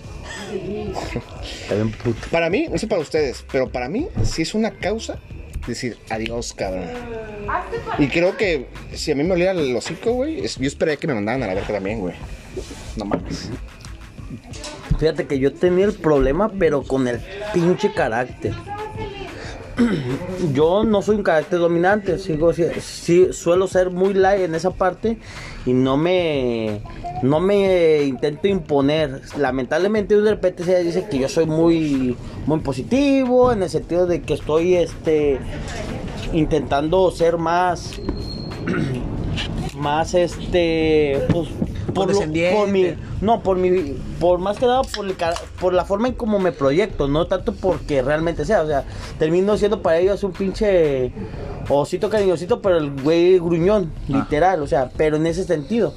[SPEAKER 2] Para mí, no sé para ustedes, pero para mí sí es una causa decir adiós, cabrón. Y creo que si a mí me olía el hocico, güey, yo esperaría que me mandaran a la verga también, güey. No mames.
[SPEAKER 4] Fíjate que yo tenía el problema, pero con el pinche carácter. yo no soy un carácter dominante, sigo, si- sí, suelo ser muy light en esa parte y no me, no me intento imponer. Lamentablemente de repente se dice que yo soy muy, muy positivo en el sentido de que estoy, este, intentando ser más, *clears throat* más, este, pues, por, lo- por mi, no, por mi, por más que nada por, el ca- por la forma en cómo me proyecto, no tanto porque realmente sea, o sea, termino siendo para ellos un pinche osito cariñosito, pero el güey gruñón, literal, o sea, pero en ese sentido.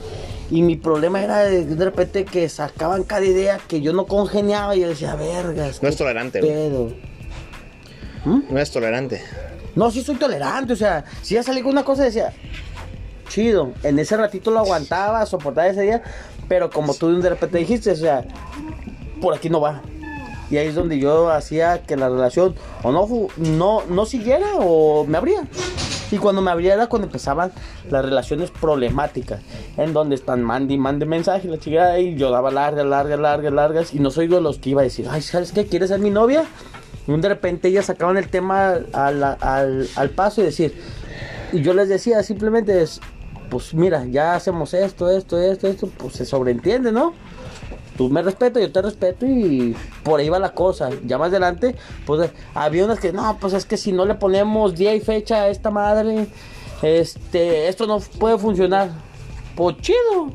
[SPEAKER 4] Y mi problema era de, de repente que sacaban cada idea que yo no congeniaba y yo decía, vergas.
[SPEAKER 2] No es tolerante, güey.
[SPEAKER 4] pedo".
[SPEAKER 2] No es tolerante.
[SPEAKER 4] No, sí soy tolerante, o sea, si ya salí con una cosa decía, chido, en ese ratito lo aguantaba, soportaba ese día, pero como tú de repente dijiste, o sea, por aquí no va. Y ahí es donde yo hacía que la relación o no, no, no siguiera o me abría. Y cuando me abría era cuando empezaban las relaciones problemáticas, en donde están mande mande mensajes, la chica, y yo daba largas, largas, largas, largas, y no soy de los que iba a decir, ay, ¿sabes qué? ¿Quieres ser mi novia? Y de repente ellas sacaban el tema al, al, al paso y decir, y yo les decía simplemente es, pues mira, ya hacemos esto, esto, esto, esto, pues se sobreentiende, ¿no? Tú me respetas, yo te respeto y por ahí va la cosa. Ya más adelante, pues había unas que, no, pues es que si no le ponemos día y fecha a esta madre, este, esto no puede funcionar. Pues chido.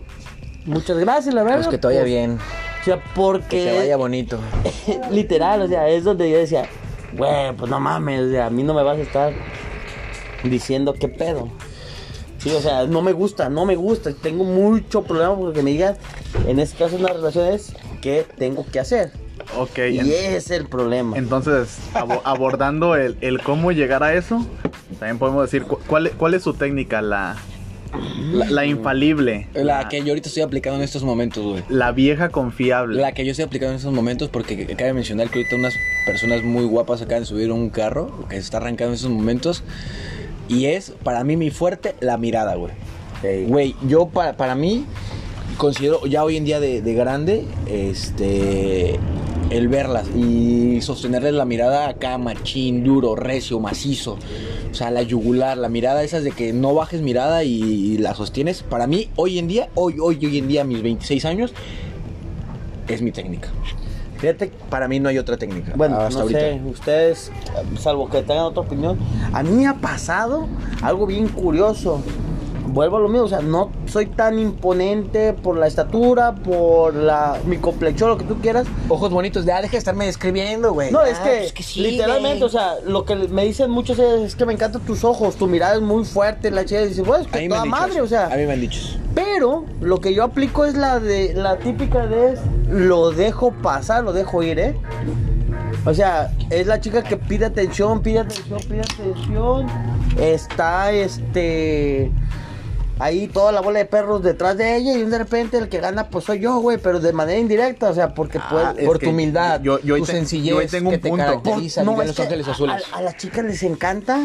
[SPEAKER 4] Muchas gracias, la verdad.
[SPEAKER 1] Pues que te vaya
[SPEAKER 4] pues,
[SPEAKER 1] bien.
[SPEAKER 4] O sea, porque...
[SPEAKER 1] Que te vaya bonito. *laughs*
[SPEAKER 4] Literal, o sea, es donde yo decía, güey, pues no mames, o sea, a mí no me vas a estar diciendo qué pedo. Sí, o sea, no me gusta, no me gusta. Tengo mucho problema porque me digan, en este caso una relación es qué tengo que hacer.
[SPEAKER 3] Ok,
[SPEAKER 4] Y
[SPEAKER 3] en-
[SPEAKER 4] ese es el problema.
[SPEAKER 3] entonces abo- *laughs* abordando el, el cómo llegar a eso, también podemos decir cu- cuál, es- cuál es su técnica, la, la, la infalible,
[SPEAKER 5] La que yo ahorita estoy aplicando en estos momentos, güey.
[SPEAKER 3] la vieja confiable.
[SPEAKER 5] La que yo estoy aplicando en estos momentos porque cabe mencionar que ahorita unas personas muy guapas acaban de subir un carro que se está arrancando en estos momentos y es para mí mi fuerte la mirada, güey. Güey, yo para, para mí considero ya hoy en día de, de grande este el verlas y sostenerles la mirada acá machín, duro, recio, macizo. O sea, la yugular, la mirada esas de que no bajes mirada y, y la sostienes. Para mí, hoy en día, hoy, hoy, hoy en día, a mis 26 años, es mi técnica.
[SPEAKER 1] Fíjate, para mí no hay otra técnica.
[SPEAKER 4] Bueno,
[SPEAKER 1] hasta
[SPEAKER 4] no
[SPEAKER 1] ahorita.
[SPEAKER 4] sé, ustedes, salvo que tengan otra opinión, a mí me ha pasado algo bien curioso. Vuelvo a lo mismo, o sea, no soy tan imponente por la estatura, por la mi complexión, lo que tú quieras.
[SPEAKER 1] Ojos bonitos, ya deja de estarme describiendo, güey.
[SPEAKER 4] No,
[SPEAKER 1] Ah,
[SPEAKER 4] es que,
[SPEAKER 1] pues sí,
[SPEAKER 4] literalmente,
[SPEAKER 1] güey.
[SPEAKER 4] o sea, lo que me dicen muchos es, es que me encantan tus ojos, tu mirada es muy fuerte, la chica dice, bueno, es
[SPEAKER 5] A
[SPEAKER 4] que
[SPEAKER 5] mí me
[SPEAKER 4] toda
[SPEAKER 5] han dicho
[SPEAKER 4] madre,
[SPEAKER 5] eso.
[SPEAKER 4] o sea.
[SPEAKER 5] A mí me han dicho eso.
[SPEAKER 4] Pero lo que yo aplico es la de la típica de lo dejo pasar, lo dejo ir, ¿eh? O sea, es la chica que pide atención, pide atención, pide atención. Está este ahí toda la bola de perros detrás de ella y de repente el que gana pues soy yo, güey, pero de manera indirecta, o sea, porque pues
[SPEAKER 3] es
[SPEAKER 1] por tu humildad,
[SPEAKER 3] yo- yo ahí
[SPEAKER 1] tu
[SPEAKER 3] te-
[SPEAKER 1] sencillez
[SPEAKER 3] yo ahí tengo un
[SPEAKER 1] que te
[SPEAKER 3] punto.
[SPEAKER 1] caracteriza
[SPEAKER 4] no,
[SPEAKER 1] Los Ángeles
[SPEAKER 4] a-
[SPEAKER 1] Azules.
[SPEAKER 4] A, a las chicas les encanta.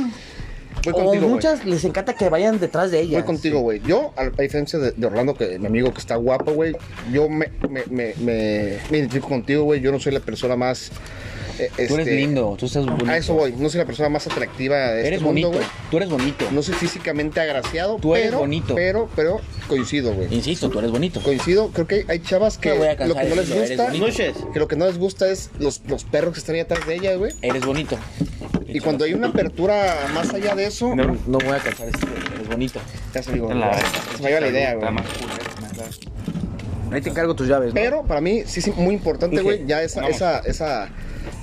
[SPEAKER 2] Voy
[SPEAKER 4] o
[SPEAKER 2] contigo,
[SPEAKER 4] muchas les encanta que vayan detrás de ellas.
[SPEAKER 2] Voy contigo, güey. Yo, a, a diferencia de, de Orlando, que mi amigo que está guapo, güey, yo me, me, me, me, me identifico contigo, güey. Yo no soy la persona más. Eh,
[SPEAKER 5] Tú eres
[SPEAKER 2] este,
[SPEAKER 5] lindo, tú estás bonito.
[SPEAKER 2] A eso voy. No soy la persona más atractiva de
[SPEAKER 5] Eres
[SPEAKER 2] este mundo,
[SPEAKER 5] bonito,
[SPEAKER 2] güey.
[SPEAKER 5] tú eres bonito.
[SPEAKER 2] No soy físicamente agraciado,
[SPEAKER 5] Tú eres
[SPEAKER 2] pero,
[SPEAKER 5] bonito.
[SPEAKER 2] Pero, pero coincido, güey.
[SPEAKER 5] Insisto, tú eres bonito.
[SPEAKER 2] Coincido, creo que hay chavas que lo que no les gusta, que lo que no les gusta es los, los perros que están ahí atrás de ellas, güey.
[SPEAKER 5] Eres bonito.
[SPEAKER 2] Y cuando hay una apertura más allá de eso,
[SPEAKER 5] No, no voy a cansar decirlo, eres bonito.
[SPEAKER 2] ya se digo,
[SPEAKER 6] La-
[SPEAKER 2] se me iba la idea, güey.
[SPEAKER 1] Ahí te encargo tus llaves, ¿no?
[SPEAKER 2] Pero para mí sí es muy importante, güey, ya esa, esa, esa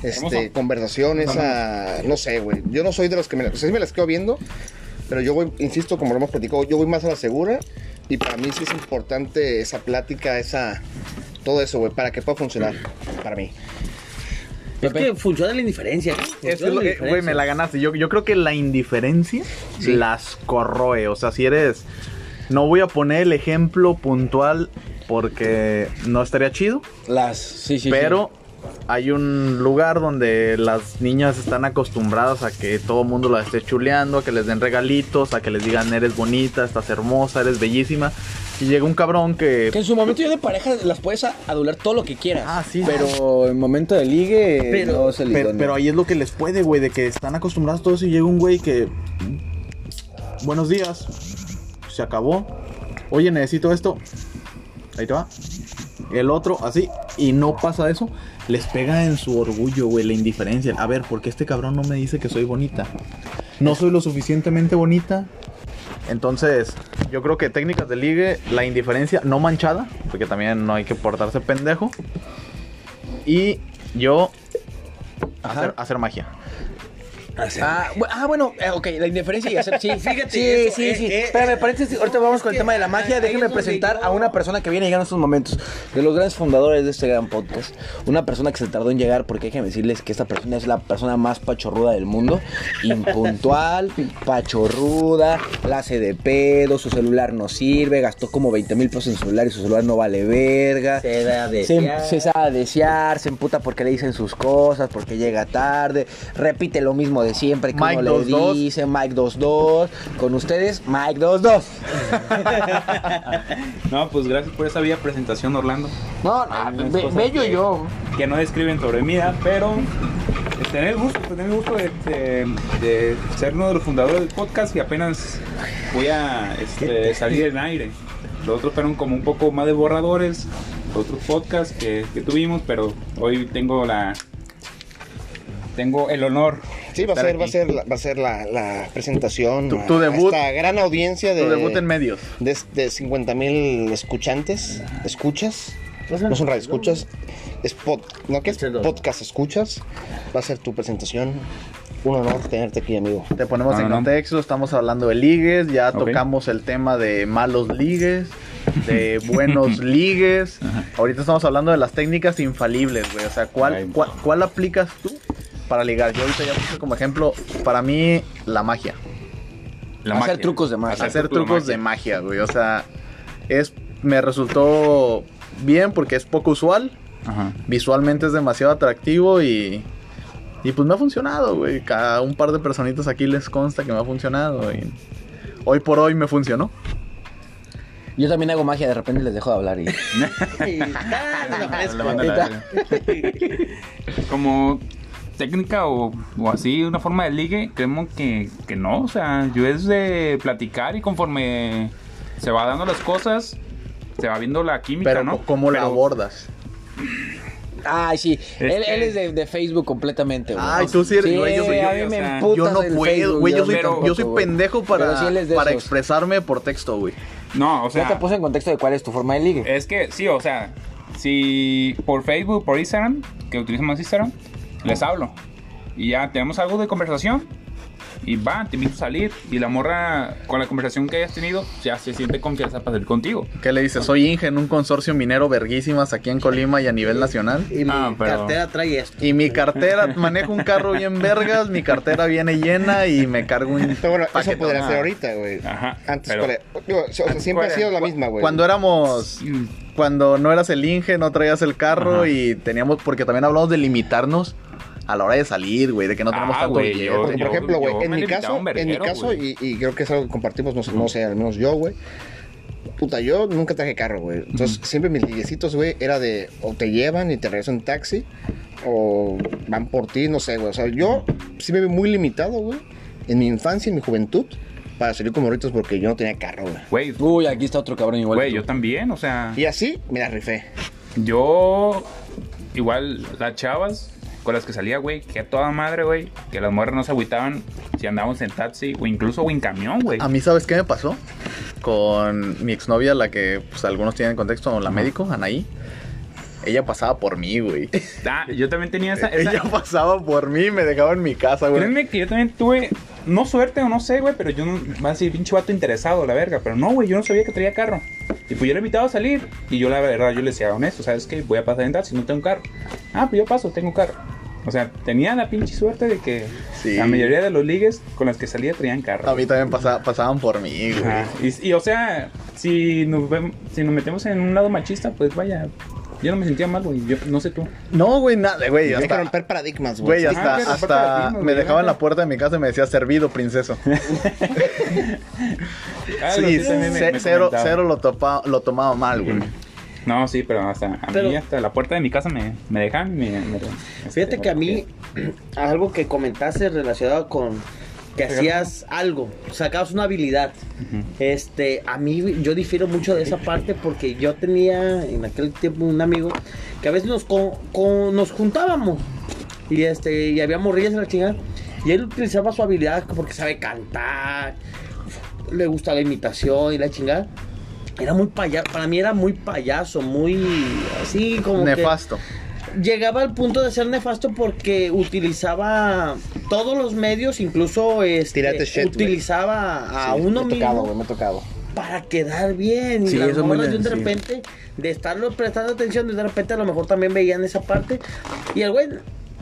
[SPEAKER 2] este, conversación, esa, no sé, güey. Yo no soy de los que me, o sea, sí me las quedo viendo, pero yo voy, insisto, como lo hemos platicado, yo voy más a la segura y para mí sí es importante esa plática, esa, todo eso, güey, para que pueda funcionar, para mí.
[SPEAKER 4] Es que funciona la indiferencia.
[SPEAKER 3] eh, güey, me la ganaste. Yo, yo creo que la indiferencia las corroe. O sea, si eres. No voy a poner el ejemplo puntual porque no estaría chido.
[SPEAKER 5] Las, sí, sí.
[SPEAKER 3] pero hay un lugar donde las niñas están acostumbradas a que todo el mundo las esté chuleando, a que les den regalitos, a que les digan eres bonita, estás hermosa, eres bellísima. Y llega un cabrón que...
[SPEAKER 1] Que en su momento yo de pareja las puedes a- adular todo lo que quieras.
[SPEAKER 3] Ah, sí.
[SPEAKER 1] Pero en momento de ligue
[SPEAKER 3] Pero,
[SPEAKER 1] no es el
[SPEAKER 3] pero, ahí es lo que les puede, güey, de que están acostumbrados todos y llega un güey que... Buenos días. Se acabó. Oye, necesito esto. Ahí te va. El otro, así. Y no pasa eso. Les pega en su orgullo, güey, la indiferencia. A ver, ¿por qué este cabrón no me dice que soy bonita? No soy lo suficientemente bonita. Entonces, yo creo que técnicas de ligue, la indiferencia no manchada, porque también no hay que portarse pendejo. Y yo hacer, hacer magia.
[SPEAKER 1] Ah, bu- ah, bueno, eh, ok, la indiferencia y hacer. *laughs* Sí,
[SPEAKER 4] Fíjate,
[SPEAKER 1] Sí,
[SPEAKER 4] eso,
[SPEAKER 1] sí,
[SPEAKER 4] eh,
[SPEAKER 1] sí.
[SPEAKER 4] eh,
[SPEAKER 1] Espérame, paréntesis, ahorita vamos con el tema de la magia.
[SPEAKER 4] ahí
[SPEAKER 1] Déjenme
[SPEAKER 4] donde
[SPEAKER 1] presentar
[SPEAKER 4] yo-
[SPEAKER 1] a una persona que viene llegando en estos momentos. De los grandes fundadores de este gran podcast. Una persona que se tardó en llegar, porque déjenme decirles que esta persona es la persona más pachorruda del mundo. Impuntual, *laughs* pachorruda, la hace de pedo, su celular no sirve, gastó como 20 mil pesos en su celular y su celular no vale verga.
[SPEAKER 4] Se da de
[SPEAKER 1] Se,
[SPEAKER 4] fiar.
[SPEAKER 1] se sabe desear, se emputa porque le dicen sus cosas, porque llega tarde, repite lo mismo de siempre que
[SPEAKER 3] Mike
[SPEAKER 1] uno le
[SPEAKER 3] 22.
[SPEAKER 1] dice, Mike 22, con ustedes, Mike 22. *laughs*
[SPEAKER 6] No, pues gracias por esa bella presentación, Orlando.
[SPEAKER 1] No, be- bello
[SPEAKER 6] que-
[SPEAKER 1] yo.
[SPEAKER 6] Que no describen sobre mí, pero eh, tener el gusto, tener el gusto de, de- de ser uno de los fundadores del podcast y apenas voy a este, salir en aire. Los otros fueron como un poco más de borradores, los otros podcasts que, que tuvimos, pero hoy tengo la tengo el honor.
[SPEAKER 2] Sí, va a ser, va a ser, la, va a ser la, la presentación.
[SPEAKER 3] Tu-
[SPEAKER 2] a- a
[SPEAKER 3] debut-
[SPEAKER 2] esta gran audiencia de,
[SPEAKER 3] Tu debut en medios.
[SPEAKER 2] de, de 50 mil escuchantes, escuchas. No son radio escuchas, es pod, ¿no? ¿Qué es? Podcast escuchas. Va a ser tu presentación. Un honor tenerte aquí, amigo.
[SPEAKER 3] Te ponemos
[SPEAKER 6] No,
[SPEAKER 3] en
[SPEAKER 6] no,
[SPEAKER 3] contexto, estamos hablando de ligues, ya tocamos el tema de malos ligues, de buenos *laughs* ligues. Ahorita estamos hablando de las técnicas infalibles, güey. O sea, ¿cuál,
[SPEAKER 6] Ay,
[SPEAKER 3] cuál, cuál aplicas tú para ligar? Yo ahorita ya puse como ejemplo, para mí, la magia.
[SPEAKER 6] La
[SPEAKER 1] Hacer
[SPEAKER 6] magia.
[SPEAKER 1] trucos de magia.
[SPEAKER 3] Hacer trucos de magia, güey. O sea, es, me resultó bien porque es poco usual.
[SPEAKER 6] Ajá.
[SPEAKER 3] Visualmente es demasiado atractivo y... Y pues me ha funcionado, güey. Cada un par de personitas aquí les consta que me ha funcionado. Y hoy por hoy me funcionó.
[SPEAKER 1] Yo también hago magia, de repente les dejo de hablar y... *laughs* *laughs*
[SPEAKER 6] Como técnica o, o así, una forma de ligue, creemos que, que no. O sea, yo es de platicar y conforme se va dando las cosas, se va viendo la química,
[SPEAKER 3] Pero
[SPEAKER 6] ¿no?
[SPEAKER 3] ¿cómo
[SPEAKER 6] Pero-
[SPEAKER 3] abordas?
[SPEAKER 1] Ay, sí, él,
[SPEAKER 6] que-
[SPEAKER 1] él es de, de Facebook completamente, güey.
[SPEAKER 3] Ay, tú sí eres-
[SPEAKER 1] Sí,
[SPEAKER 3] güey, yo soy-
[SPEAKER 1] a mí
[SPEAKER 6] o
[SPEAKER 1] me
[SPEAKER 6] sea,
[SPEAKER 1] emputas
[SPEAKER 3] Yo no
[SPEAKER 1] el
[SPEAKER 3] puedo,
[SPEAKER 1] Facebook,
[SPEAKER 3] güey. Yo soy,
[SPEAKER 6] tampoco,
[SPEAKER 3] yo soy
[SPEAKER 1] güey.
[SPEAKER 3] pendejo para,
[SPEAKER 1] sí
[SPEAKER 3] para
[SPEAKER 1] esos.
[SPEAKER 3] expresarme por texto, güey.
[SPEAKER 6] No, o
[SPEAKER 1] Ya te
[SPEAKER 6] sea,
[SPEAKER 1] puse en contexto de cuál es tu forma de ligue.
[SPEAKER 6] es que sí, o sea, si por Facebook, por Instagram, que utilizo más Instagram, les hablo. Y ya tenemos algo de conversación. Y va, te invito a salir. Y la morra, con la conversación que hayas tenido, ya se siente confianza para salir contigo.
[SPEAKER 3] ¿Qué le dices? Soy Inge en un consorcio minero verguísimas aquí en Colima y a nivel nacional.
[SPEAKER 4] Y mi
[SPEAKER 6] Ah, pero-
[SPEAKER 4] cartera trae esto.
[SPEAKER 3] Y mi cartera, manejo un carro bien vergas, mi cartera viene llena y me cargo un
[SPEAKER 2] Pero bueno, eso
[SPEAKER 3] paquetón.
[SPEAKER 2] podría ser ahorita, güey.
[SPEAKER 6] Ajá,
[SPEAKER 2] Antes,
[SPEAKER 6] pero-
[SPEAKER 2] ¿cuál era? Digo, o sea,
[SPEAKER 6] Antes,
[SPEAKER 2] siempre ha
[SPEAKER 6] ¿cuál
[SPEAKER 2] sido la misma, güey.
[SPEAKER 3] Cuando éramos, cuando no eras el Inge, no traías el carro
[SPEAKER 6] Ajá.
[SPEAKER 3] y teníamos, porque también hablamos de limitarnos a la hora de salir, güey, de que no tenemos
[SPEAKER 6] Ah,
[SPEAKER 3] tanto
[SPEAKER 6] güey,
[SPEAKER 3] billete.
[SPEAKER 6] yo-
[SPEAKER 2] Porque, por ejemplo, güey, en mi caso, en mi caso, y, y creo que es algo que compartimos, no, sé- no sé, al menos yo, güey. Puta, yo nunca traje carro, güey. Entonces, siempre mis liguecitos, güey, era de o te llevan y te regresan en taxi, o van por ti, no sé, güey. O sea, yo sí me vi muy limitado, güey, en mi infancia, en mi juventud, para salir con morritos porque yo no tenía carro, güey.
[SPEAKER 6] Güey,
[SPEAKER 1] Uy, aquí está otro cabrón igual.
[SPEAKER 6] güey, yo también, o sea,
[SPEAKER 2] Y así me la rifé.
[SPEAKER 6] yo igual las chavas con las que salía, güey, que a toda madre, güey, que las mujeres no se agüitaban si andábamos en taxi o incluso o en camión, güey.
[SPEAKER 3] A mí, ¿sabes qué me pasó? Con mi exnovia, la que pues, algunos tienen contexto, la médico, Anaí. Ella pasaba por mí, güey. *laughs*
[SPEAKER 6] Ah, yo también tenía esa, esa-
[SPEAKER 3] Ella pasaba por mí me dejaba en mi casa, güey.
[SPEAKER 6] Créeme que yo también tuve, no suerte o no sé, güey, pero yo no, va a decir pinche vato interesado, la verga, pero no, güey, yo no sabía que traía carro. Y pues yo le invitaba a salir y yo la verdad, yo le decía, honesto, ¿sabes qué? Voy a pasar en taxi, no tengo carro. Ah, pues yo paso, tengo carro. O sea, tenía la pinche suerte de que
[SPEAKER 3] Sí.
[SPEAKER 6] la mayoría de los ligues con las que salía traían carro.
[SPEAKER 3] A mí también pasa- pasaban por mí, güey.
[SPEAKER 6] Y, y, o sea, si nos, si nos metemos en un lado machista, pues vaya, Yo no me sentía mal, güey. Yo no sé tú.
[SPEAKER 3] No, güey, nada, güey.
[SPEAKER 2] Hay que
[SPEAKER 3] Hasta,
[SPEAKER 2] romper paradigmas, güey.
[SPEAKER 3] güey,
[SPEAKER 6] Ah,
[SPEAKER 3] hasta, me
[SPEAKER 6] güey,
[SPEAKER 3] dejaba en
[SPEAKER 6] ya.
[SPEAKER 3] la puerta de mi casa y me decía servido, princeso. *laughs*
[SPEAKER 6] Ah,
[SPEAKER 3] sí,
[SPEAKER 6] me-
[SPEAKER 3] ce-
[SPEAKER 6] me
[SPEAKER 3] cero, lo, topa, lo tomaba mal, güey.
[SPEAKER 6] No, sí, pero hasta a
[SPEAKER 4] Pero-
[SPEAKER 6] mí, hasta la puerta de mi casa me, me dejan. Me, me- este,
[SPEAKER 4] Fíjate que a mí, *clears throat* algo que comentaste relacionado con que hacías algo, sacabas una habilidad. Este, a mí yo difiero mucho de esa parte porque yo tenía en aquel tiempo un amigo que a veces nos co- co- nos juntábamos y este y había morrillas en la chingada y él utilizaba su habilidad porque sabe cantar, le gusta la imitación y la chingada. Era muy payaso, para mí era muy payaso, muy así como que-
[SPEAKER 3] Nefasto.
[SPEAKER 4] Llegaba al punto de ser nefasto porque utilizaba todos los medios, incluso este,
[SPEAKER 2] shit,
[SPEAKER 4] utilizaba a
[SPEAKER 2] Sí,
[SPEAKER 4] uno
[SPEAKER 2] me ha tocado,
[SPEAKER 4] mismo
[SPEAKER 2] güey, me ha tocado.
[SPEAKER 4] para quedar bien.
[SPEAKER 1] Sí,
[SPEAKER 4] y las
[SPEAKER 1] eso es muy
[SPEAKER 4] morras de,
[SPEAKER 1] bien,
[SPEAKER 4] de
[SPEAKER 1] sí.
[SPEAKER 4] repente, de estarlo prestando atención, de repente a lo mejor también veían esa parte. Y el güey,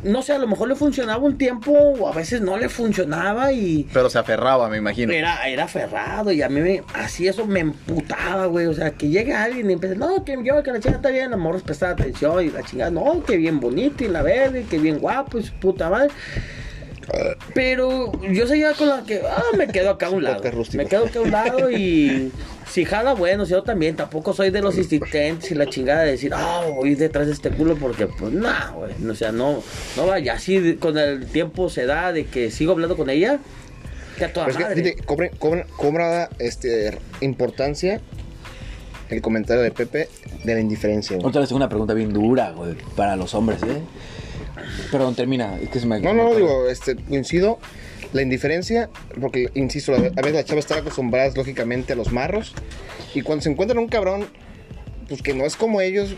[SPEAKER 4] no sé, a lo mejor le funcionaba un tiempo o a veces no le funcionaba y...
[SPEAKER 3] Pero se aferraba, me imagino.
[SPEAKER 4] Era, era aferrado y a mí me, así eso me emputaba, güey. O sea, que llegue alguien y empiece, no, que yo, que la chica está bien, la morra prestaba atención y la chingada, no, que bien bonito y la verde, que bien guapo y su puta madre. Pero yo seguía con la que, ah, me quedo acá a un *laughs* lado. Me quedo acá a un lado y si jala, bueno, yo también. Tampoco soy de los insistentes y la chingada de decir, ah, voy detrás de este culo porque, pues, no, güey. O sea, no, no vaya. Así con el tiempo se da de que sigo hablando con ella, que a toda
[SPEAKER 2] Pero es que,
[SPEAKER 4] madre.
[SPEAKER 2] fíjate, cobra, cobra- cobra, este, importancia el comentario de Pepe de la indiferencia, güey.
[SPEAKER 1] Otra vez una pregunta bien dura, güey, para los hombres, ¿eh? Perdón, termina. Es que se me...
[SPEAKER 2] No, no, no, digo, este, coincido. La indiferencia, porque, insisto, a veces las chavas están acostumbradas, lógicamente, a los marros. Y cuando se encuentran un cabrón, pues que no es como ellos,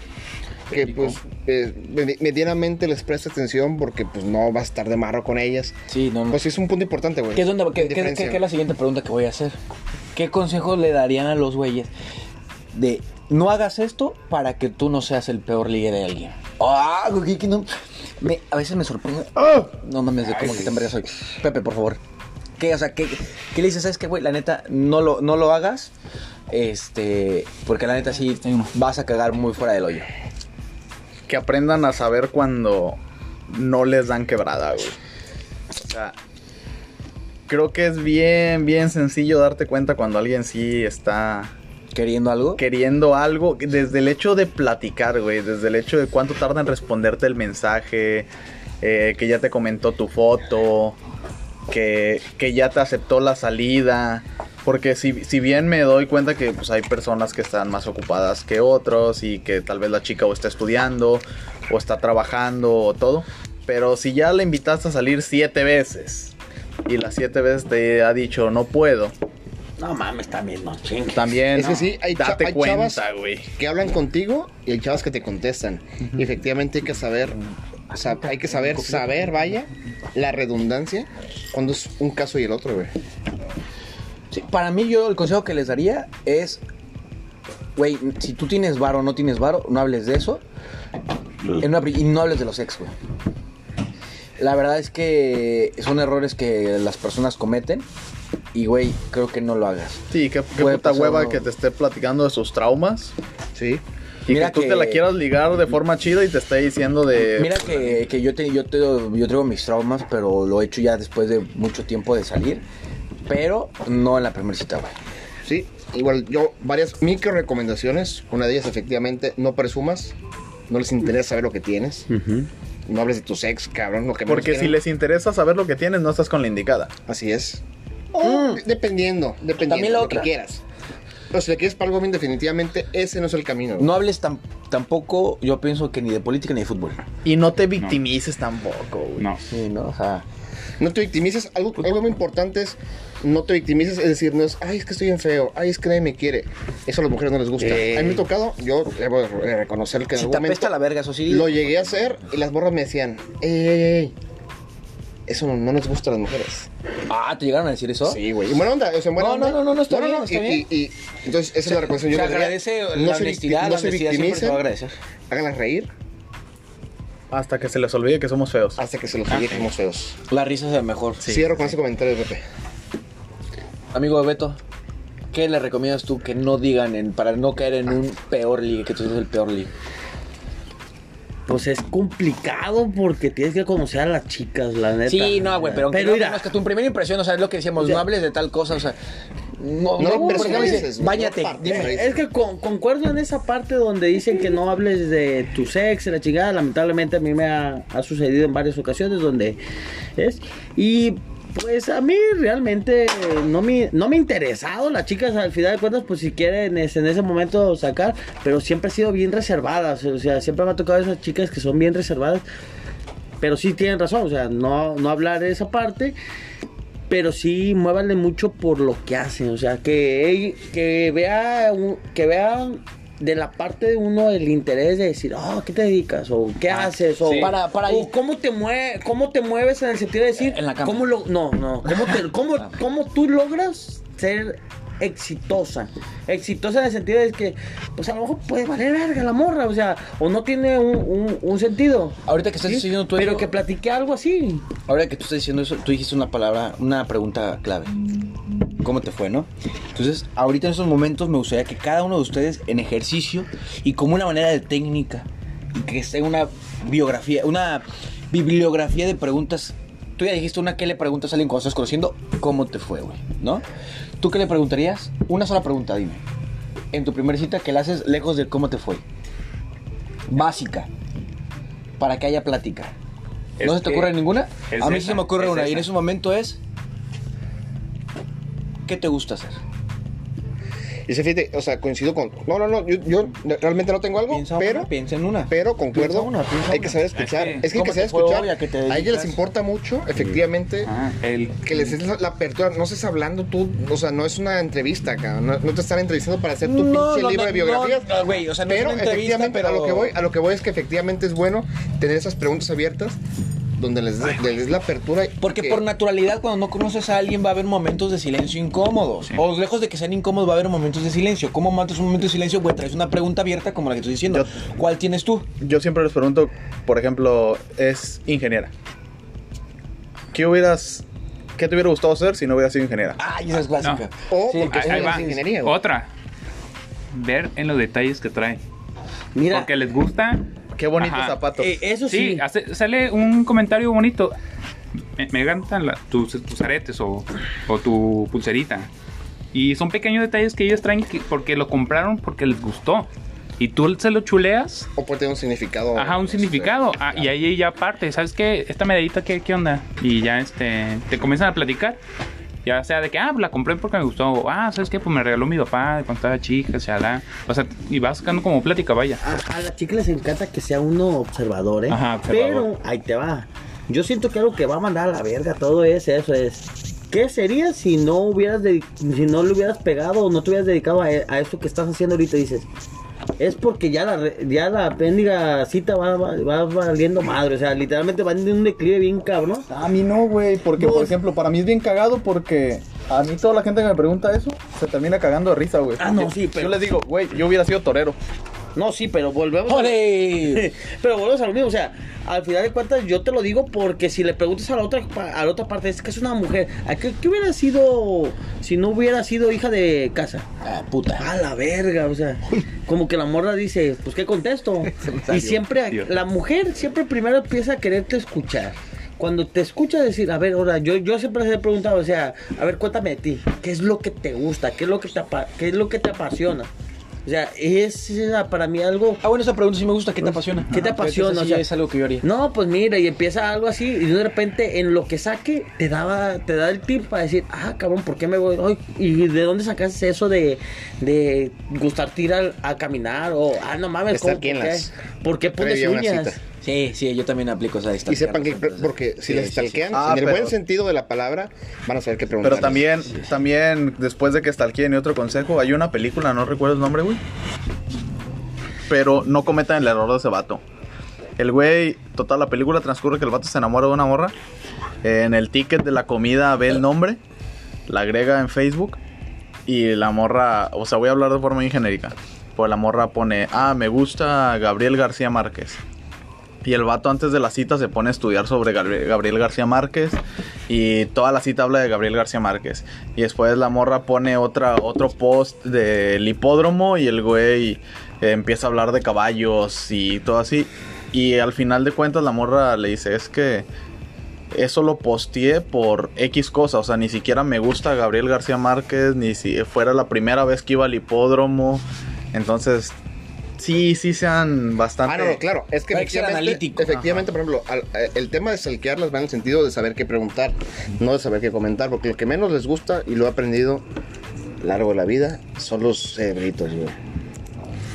[SPEAKER 2] que pues eh, medi- medianamente les presta atención porque pues no va a estar de marro con ellas.
[SPEAKER 1] Sí, no, no.
[SPEAKER 2] Pues es un punto importante, güey.
[SPEAKER 1] ¿Qué qué- qué- qué- es la siguiente pregunta que voy a hacer? ¿Qué consejo le darían a los güeyes de no hagas esto para que tú no seas el peor ligue de alguien? Ah, que no. Me- a veces me sorprende. ¡Ah! No mames, de cómo que tan verga soy. Pepe, por favor. ¿Qué, o sea, qué, qué le dices? ¿Sabes qué, güey? La neta, no lo, no lo hagas. Este, porque la neta sí vas a cagar muy fuera del hoyo.
[SPEAKER 3] Que aprendan a saber cuando no les dan quebrada, güey. O sea, creo que es bien, bien sencillo darte cuenta cuando alguien sí está
[SPEAKER 1] ¿Queriendo algo?
[SPEAKER 3] queriendo algo, desde el hecho de platicar, güey, desde el hecho de cuánto tarda en responderte el mensaje, eh, que ya te comentó tu foto, que, que ya te aceptó la salida. Porque si, si bien me doy cuenta que pues, hay personas que están más ocupadas que otros y que tal vez la chica o está estudiando o está trabajando o todo. Pero si ya la invitaste a salir siete veces y las siete veces te ha dicho no puedo,
[SPEAKER 4] No mames, también, no chingues.
[SPEAKER 3] también
[SPEAKER 2] Es que sí, hay cha-
[SPEAKER 3] date
[SPEAKER 2] hay
[SPEAKER 3] cuenta,
[SPEAKER 2] chavas-
[SPEAKER 3] güey.
[SPEAKER 2] que hablan contigo y hay chavas que te contestan. Y efectivamente hay que saber, o sea, hay que saber, saber, vaya, la redundancia cuando es un caso y el otro, güey.
[SPEAKER 1] Sí, para mí yo el consejo que les daría es, güey, si tú tienes varo o no tienes varo, no hables de eso. En una pri- y no hables de los ex, güey. La verdad es que son errores que las personas cometen y, güey, creo que no lo hagas.
[SPEAKER 3] Sí, qué, qué puta
[SPEAKER 1] pasar
[SPEAKER 3] hueva
[SPEAKER 1] uno.
[SPEAKER 3] que te esté platicando de sus traumas.
[SPEAKER 2] Sí.
[SPEAKER 3] Y
[SPEAKER 1] Mira
[SPEAKER 3] que tú
[SPEAKER 1] que-
[SPEAKER 3] te la quieras ligar de forma chida y te esté diciendo de.
[SPEAKER 1] Mira que, que yo, te, yo, te, yo traigo mis traumas, pero lo he hecho ya después de mucho tiempo de salir. Pero no en la primera cita, güey.
[SPEAKER 2] Sí, igual yo, varias micro recomendaciones. Una de ellas, efectivamente, no presumas. No les interesa saber lo que tienes. No hables de tu sex, cabrón. Lo que
[SPEAKER 3] Porque si les interesa saber lo que tienes, no estás con la indicada.
[SPEAKER 2] Así es. O, de- Dependiendo, dependiendo.
[SPEAKER 1] También la
[SPEAKER 2] lo que quieras. Pero si le quieres para algo bien, definitivamente ese no es el camino. güey.
[SPEAKER 1] No hables tam- tampoco, yo pienso que ni de política ni de fútbol.
[SPEAKER 3] Y no te victimices tampoco, güey.
[SPEAKER 6] No.
[SPEAKER 1] Sí, ¿no? O sea,
[SPEAKER 2] No te victimices. Algo, algo muy importante es no te victimices. Es decir, no es, ay, es que estoy bien feo. Ay, es que nadie me quiere. Eso a las mujeres no les gusta.
[SPEAKER 1] Eh.
[SPEAKER 2] A mí me ha tocado, yo debo de reconocer que en
[SPEAKER 1] si
[SPEAKER 2] algún
[SPEAKER 1] te
[SPEAKER 2] momento
[SPEAKER 1] la verga, eso sí.
[SPEAKER 2] lo llegué a hacer y las borras me decían, ey, ey, ey. Eso no, no nos gusta a las mujeres.
[SPEAKER 1] Ah, ¿te llegaron a decir eso?
[SPEAKER 2] Sí, güey. Y buena onda. O sea, en buena
[SPEAKER 1] No,
[SPEAKER 2] onda.
[SPEAKER 1] no, no, no, no, está bien, está
[SPEAKER 2] y,
[SPEAKER 1] bien.
[SPEAKER 2] Y, y- entonces, esa es la recomendación.
[SPEAKER 1] Se
[SPEAKER 2] Yo les daría.
[SPEAKER 1] agradece
[SPEAKER 2] No
[SPEAKER 1] la honestidad,
[SPEAKER 2] no
[SPEAKER 1] la
[SPEAKER 2] se
[SPEAKER 1] honestidad siempre se va a agradecer.
[SPEAKER 2] Háganlas reír
[SPEAKER 3] Hasta que se les olvide que somos feos.
[SPEAKER 2] hasta que se los diga que somos feos.
[SPEAKER 1] La risa es la mejor.
[SPEAKER 2] Cierro con ese comentario, Pepe.
[SPEAKER 1] Amigo de Beto, ¿qué le recomiendas tú que no digan en- para no caer en un peor ligue, que tú seas el peor ligue?
[SPEAKER 4] Pues es complicado porque tienes que conocer a las chicas, la neta.
[SPEAKER 1] Sí, no, güey, pero,
[SPEAKER 4] Pero
[SPEAKER 1] no
[SPEAKER 4] mira,
[SPEAKER 1] conozcas tu primera impresión, o sea, es lo que decíamos, no hables de tal cosa, o sea, no,
[SPEAKER 2] No
[SPEAKER 1] no, por ejemplo,
[SPEAKER 2] no
[SPEAKER 1] dime.
[SPEAKER 4] Es que con- concuerdo en esa parte donde dicen que no hables de tu sexo, la chingada. Lamentablemente a mí me ha, ha sucedido en varias ocasiones donde es. Y pues a mí realmente no me, no me interesado. Las chicas al final de cuentas, pues si quieren en ese momento sacar, pero siempre he sido bien reservadas. O sea, siempre me ha tocado esas chicas que son bien reservadas. Pero sí tienen razón, o sea, no, no hablar de esa parte pero sí muévanle mucho por lo que hacen, o sea, que, que vea que vean de la parte de uno el interés de decir, oh, ¿qué te dedicas? o ¿qué haces? o
[SPEAKER 1] sí. Para- para-
[SPEAKER 4] o cómo te mueves, cómo te mueves en el sentido de decir,
[SPEAKER 1] En la cama.
[SPEAKER 4] cómo lo no, no, cómo te- *laughs* cómo, cómo tú logras ser exitosa. Exitosa en el sentido de que, pues a lo mejor puede valer verga la morra, o sea, o no tiene un, un- un sentido.
[SPEAKER 1] Ahorita que estás
[SPEAKER 4] ¿sí?
[SPEAKER 1] diciendo tú
[SPEAKER 4] Pero
[SPEAKER 1] eso-
[SPEAKER 4] que platique algo así.
[SPEAKER 1] Ahora que tú estás diciendo eso, tú dijiste una palabra, una pregunta clave. ¿Cómo te fue, no? Entonces, ahorita en estos momentos me gustaría que cada uno de ustedes en ejercicio y como una manera de técnica y que esté una biografía, una bibliografía de preguntas. Tú ya dijiste una que le preguntas a alguien cuando estás conociendo, ¿cómo te fue, güey? ¿No? ¿Tú qué le preguntarías? Una sola pregunta, dime. En tu primera cita que la haces lejos de cómo te fue. Básica. Para que haya plática. ¿No
[SPEAKER 6] Es
[SPEAKER 1] se te ocurre ninguna? A mí sí
[SPEAKER 6] esa,
[SPEAKER 1] se me ocurre una. Y en
[SPEAKER 6] esa.
[SPEAKER 1] ese momento es. ¿Qué te gusta hacer?
[SPEAKER 2] Y se fíjate, o sea, coincido con. No, no, no, yo, yo realmente no tengo algo,
[SPEAKER 1] Piensa
[SPEAKER 2] pero.
[SPEAKER 1] una, piensa en una.
[SPEAKER 2] Pero concuerdo,
[SPEAKER 1] Piensa una, piensa
[SPEAKER 2] hay que saber escuchar.
[SPEAKER 6] Es que,
[SPEAKER 2] Es que hay que
[SPEAKER 1] ¿cómo
[SPEAKER 2] saber escuchar.
[SPEAKER 1] ¿A
[SPEAKER 2] A ellos les importa mucho, efectivamente,
[SPEAKER 6] Ajá, el,
[SPEAKER 2] que les des la, apertura. No estés hablando tú, o sea, no es una entrevista, cabrón. No, no te están entrevistando para hacer tu
[SPEAKER 1] No,
[SPEAKER 2] pinche
[SPEAKER 1] no,
[SPEAKER 2] libro de biografías.
[SPEAKER 1] güey, o sea,
[SPEAKER 2] pero efectivamente,
[SPEAKER 1] pero-
[SPEAKER 2] a lo que voy, a lo que voy es que efectivamente es bueno tener esas preguntas abiertas donde les des, les des la apertura.
[SPEAKER 1] Porque
[SPEAKER 2] que-
[SPEAKER 1] por naturalidad, cuando no conoces a alguien, va a haber momentos de silencio incómodos. O lejos de que sean incómodos, va a haber momentos de silencio. ¿Cómo matas un momento de silencio? Güey, traes una pregunta abierta como la que estoy diciendo.
[SPEAKER 3] Yo-
[SPEAKER 1] ¿Cuál tienes tú?
[SPEAKER 3] Yo siempre les pregunto, por ejemplo, es ingeniera. ¿Qué hubieras, qué te hubiera gustado hacer si no hubieras sido ingeniera?
[SPEAKER 1] Ay, esa es clásica.
[SPEAKER 2] O
[SPEAKER 1] Sí,
[SPEAKER 2] porque
[SPEAKER 6] ahí, va.
[SPEAKER 2] es ingeniería. güey.
[SPEAKER 6] Otra. Ver en los detalles que trae.
[SPEAKER 4] Mira,
[SPEAKER 6] Porque les gusta.
[SPEAKER 3] Qué bonitos
[SPEAKER 6] Ajá.
[SPEAKER 3] zapatos.
[SPEAKER 4] eh, eso sí.
[SPEAKER 6] Sí, hace- sale un comentario bonito. Me, me encantan la- tus, tus aretes o, o tu pulserita. Y son pequeños detalles que ellos traen que- porque lo compraron porque les gustó. Y tú se lo chuleas.
[SPEAKER 2] O puede tener un significado.
[SPEAKER 6] Ajá, un
[SPEAKER 2] este,
[SPEAKER 6] significado. Ah, y ahí ya parte. ¿Sabes qué? Esta medallita, ¿qué, qué onda? Y ya este, te comienzan a platicar. Ya sea de que, ah, la compré porque me gustó. O, ah, ¿sabes qué? Pues me regaló mi papá cuando estaba chica, sea O sea, y vas sacando como plática, vaya.
[SPEAKER 4] A, a las chicas les encanta que sea uno observador, ¿eh?
[SPEAKER 6] Ajá, observador.
[SPEAKER 4] Pero ahí te va. Yo siento que algo que va a mandar a la verga todo es eso es. ¿Qué sería si no hubieras dedi- si no le hubieras pegado o no te hubieras dedicado a, a eso que estás haciendo ahorita? Dices, es porque ya la ya la péndiga cita va, va, va valiendo madre, o sea, literalmente va en un declive bien cabrón.
[SPEAKER 3] A mí no, güey, porque
[SPEAKER 4] No.
[SPEAKER 3] por ejemplo, para mí es bien cagado porque a mí toda la gente que me pregunta eso se termina cagando de risa, güey.
[SPEAKER 4] Ah, no, sí, pero-
[SPEAKER 3] Yo les digo, güey, yo hubiera sido torero.
[SPEAKER 4] No, sí, pero volvemos a-. *laughs* Pero volvemos a lo mismo, o sea, al final de cuentas yo te lo digo porque si le preguntas a la otra a la otra parte, es que es una mujer, ¿a qué, qué hubiera sido si no hubiera sido hija de casa?
[SPEAKER 1] Ah, puta.
[SPEAKER 4] A la verga, o sea, como que la morra dice, pues qué contesto. *laughs* Y siempre,
[SPEAKER 6] Dios.
[SPEAKER 4] la mujer siempre primero empieza a quererte escuchar. Cuando te escucha decir, a ver, ahora, yo, yo siempre he preguntado, o sea, a ver, cuéntame de ti, ¿qué es lo que te gusta? ¿Qué es lo que te, qué es lo que te apasiona? O sea, es para mí algo
[SPEAKER 1] Ah, bueno, esa pregunta sí me gusta. ¿Qué te apasiona?
[SPEAKER 4] ¿Qué te
[SPEAKER 1] Ajá,
[SPEAKER 4] apasiona? O sea,
[SPEAKER 1] es algo que yo haría.
[SPEAKER 4] No, pues mira, y empieza algo así, y de repente en lo que saque te daba, te da el tip para decir, ah, cabrón, ¿por qué me voy? Ay, ¿Y de dónde sacaste eso de, de gustarte ir a, caminar? O, ah, no mames,
[SPEAKER 2] Estar
[SPEAKER 4] ¿cómo,
[SPEAKER 2] aquí en
[SPEAKER 4] ¿por, qué?
[SPEAKER 2] las-
[SPEAKER 4] ¿por qué pones uñas?
[SPEAKER 1] Sí, sí, yo también aplico esa
[SPEAKER 2] Y sepan que, porque si les stalkean,
[SPEAKER 3] Ah,
[SPEAKER 2] en el
[SPEAKER 3] pero-
[SPEAKER 2] buen sentido de la palabra, van a saber qué preguntar.
[SPEAKER 3] Pero también, también, después de que stalkeen y otro consejo, hay una película, no recuerdo el nombre, güey. Pero no cometan el error de ese vato. El güey, total, la película transcurre que el vato se enamora de una morra. En el ticket de la comida ve el nombre, la agrega en Facebook y la morra, o sea, voy a hablar de forma muy genérica. Pues la morra pone, ah, me gusta Gabriel García Márquez. Y el vato antes de la cita se pone a estudiar sobre Gabri- Gabriel García Márquez y toda la cita habla de Gabriel García Márquez. Y después la morra pone otra, otro post del hipódromo y el güey eh, empieza a hablar de caballos y todo así. Y al final de cuentas la morra le dice, es que eso lo posteé por X cosa, o sea, ni siquiera me gusta Gabriel García Márquez, ni si fuera la primera vez que iba al hipódromo. Entonces, sí, sí sean bastante...
[SPEAKER 2] Ah, no, no, claro. Es que efectivamente,
[SPEAKER 1] analítico.
[SPEAKER 2] efectivamente por ejemplo, al- eh, el tema de salquearlas va en el sentido de saber qué preguntar, no de saber qué comentar, porque lo que menos les gusta, y lo he aprendido a lo largo de la vida, son los cerebritos, güey.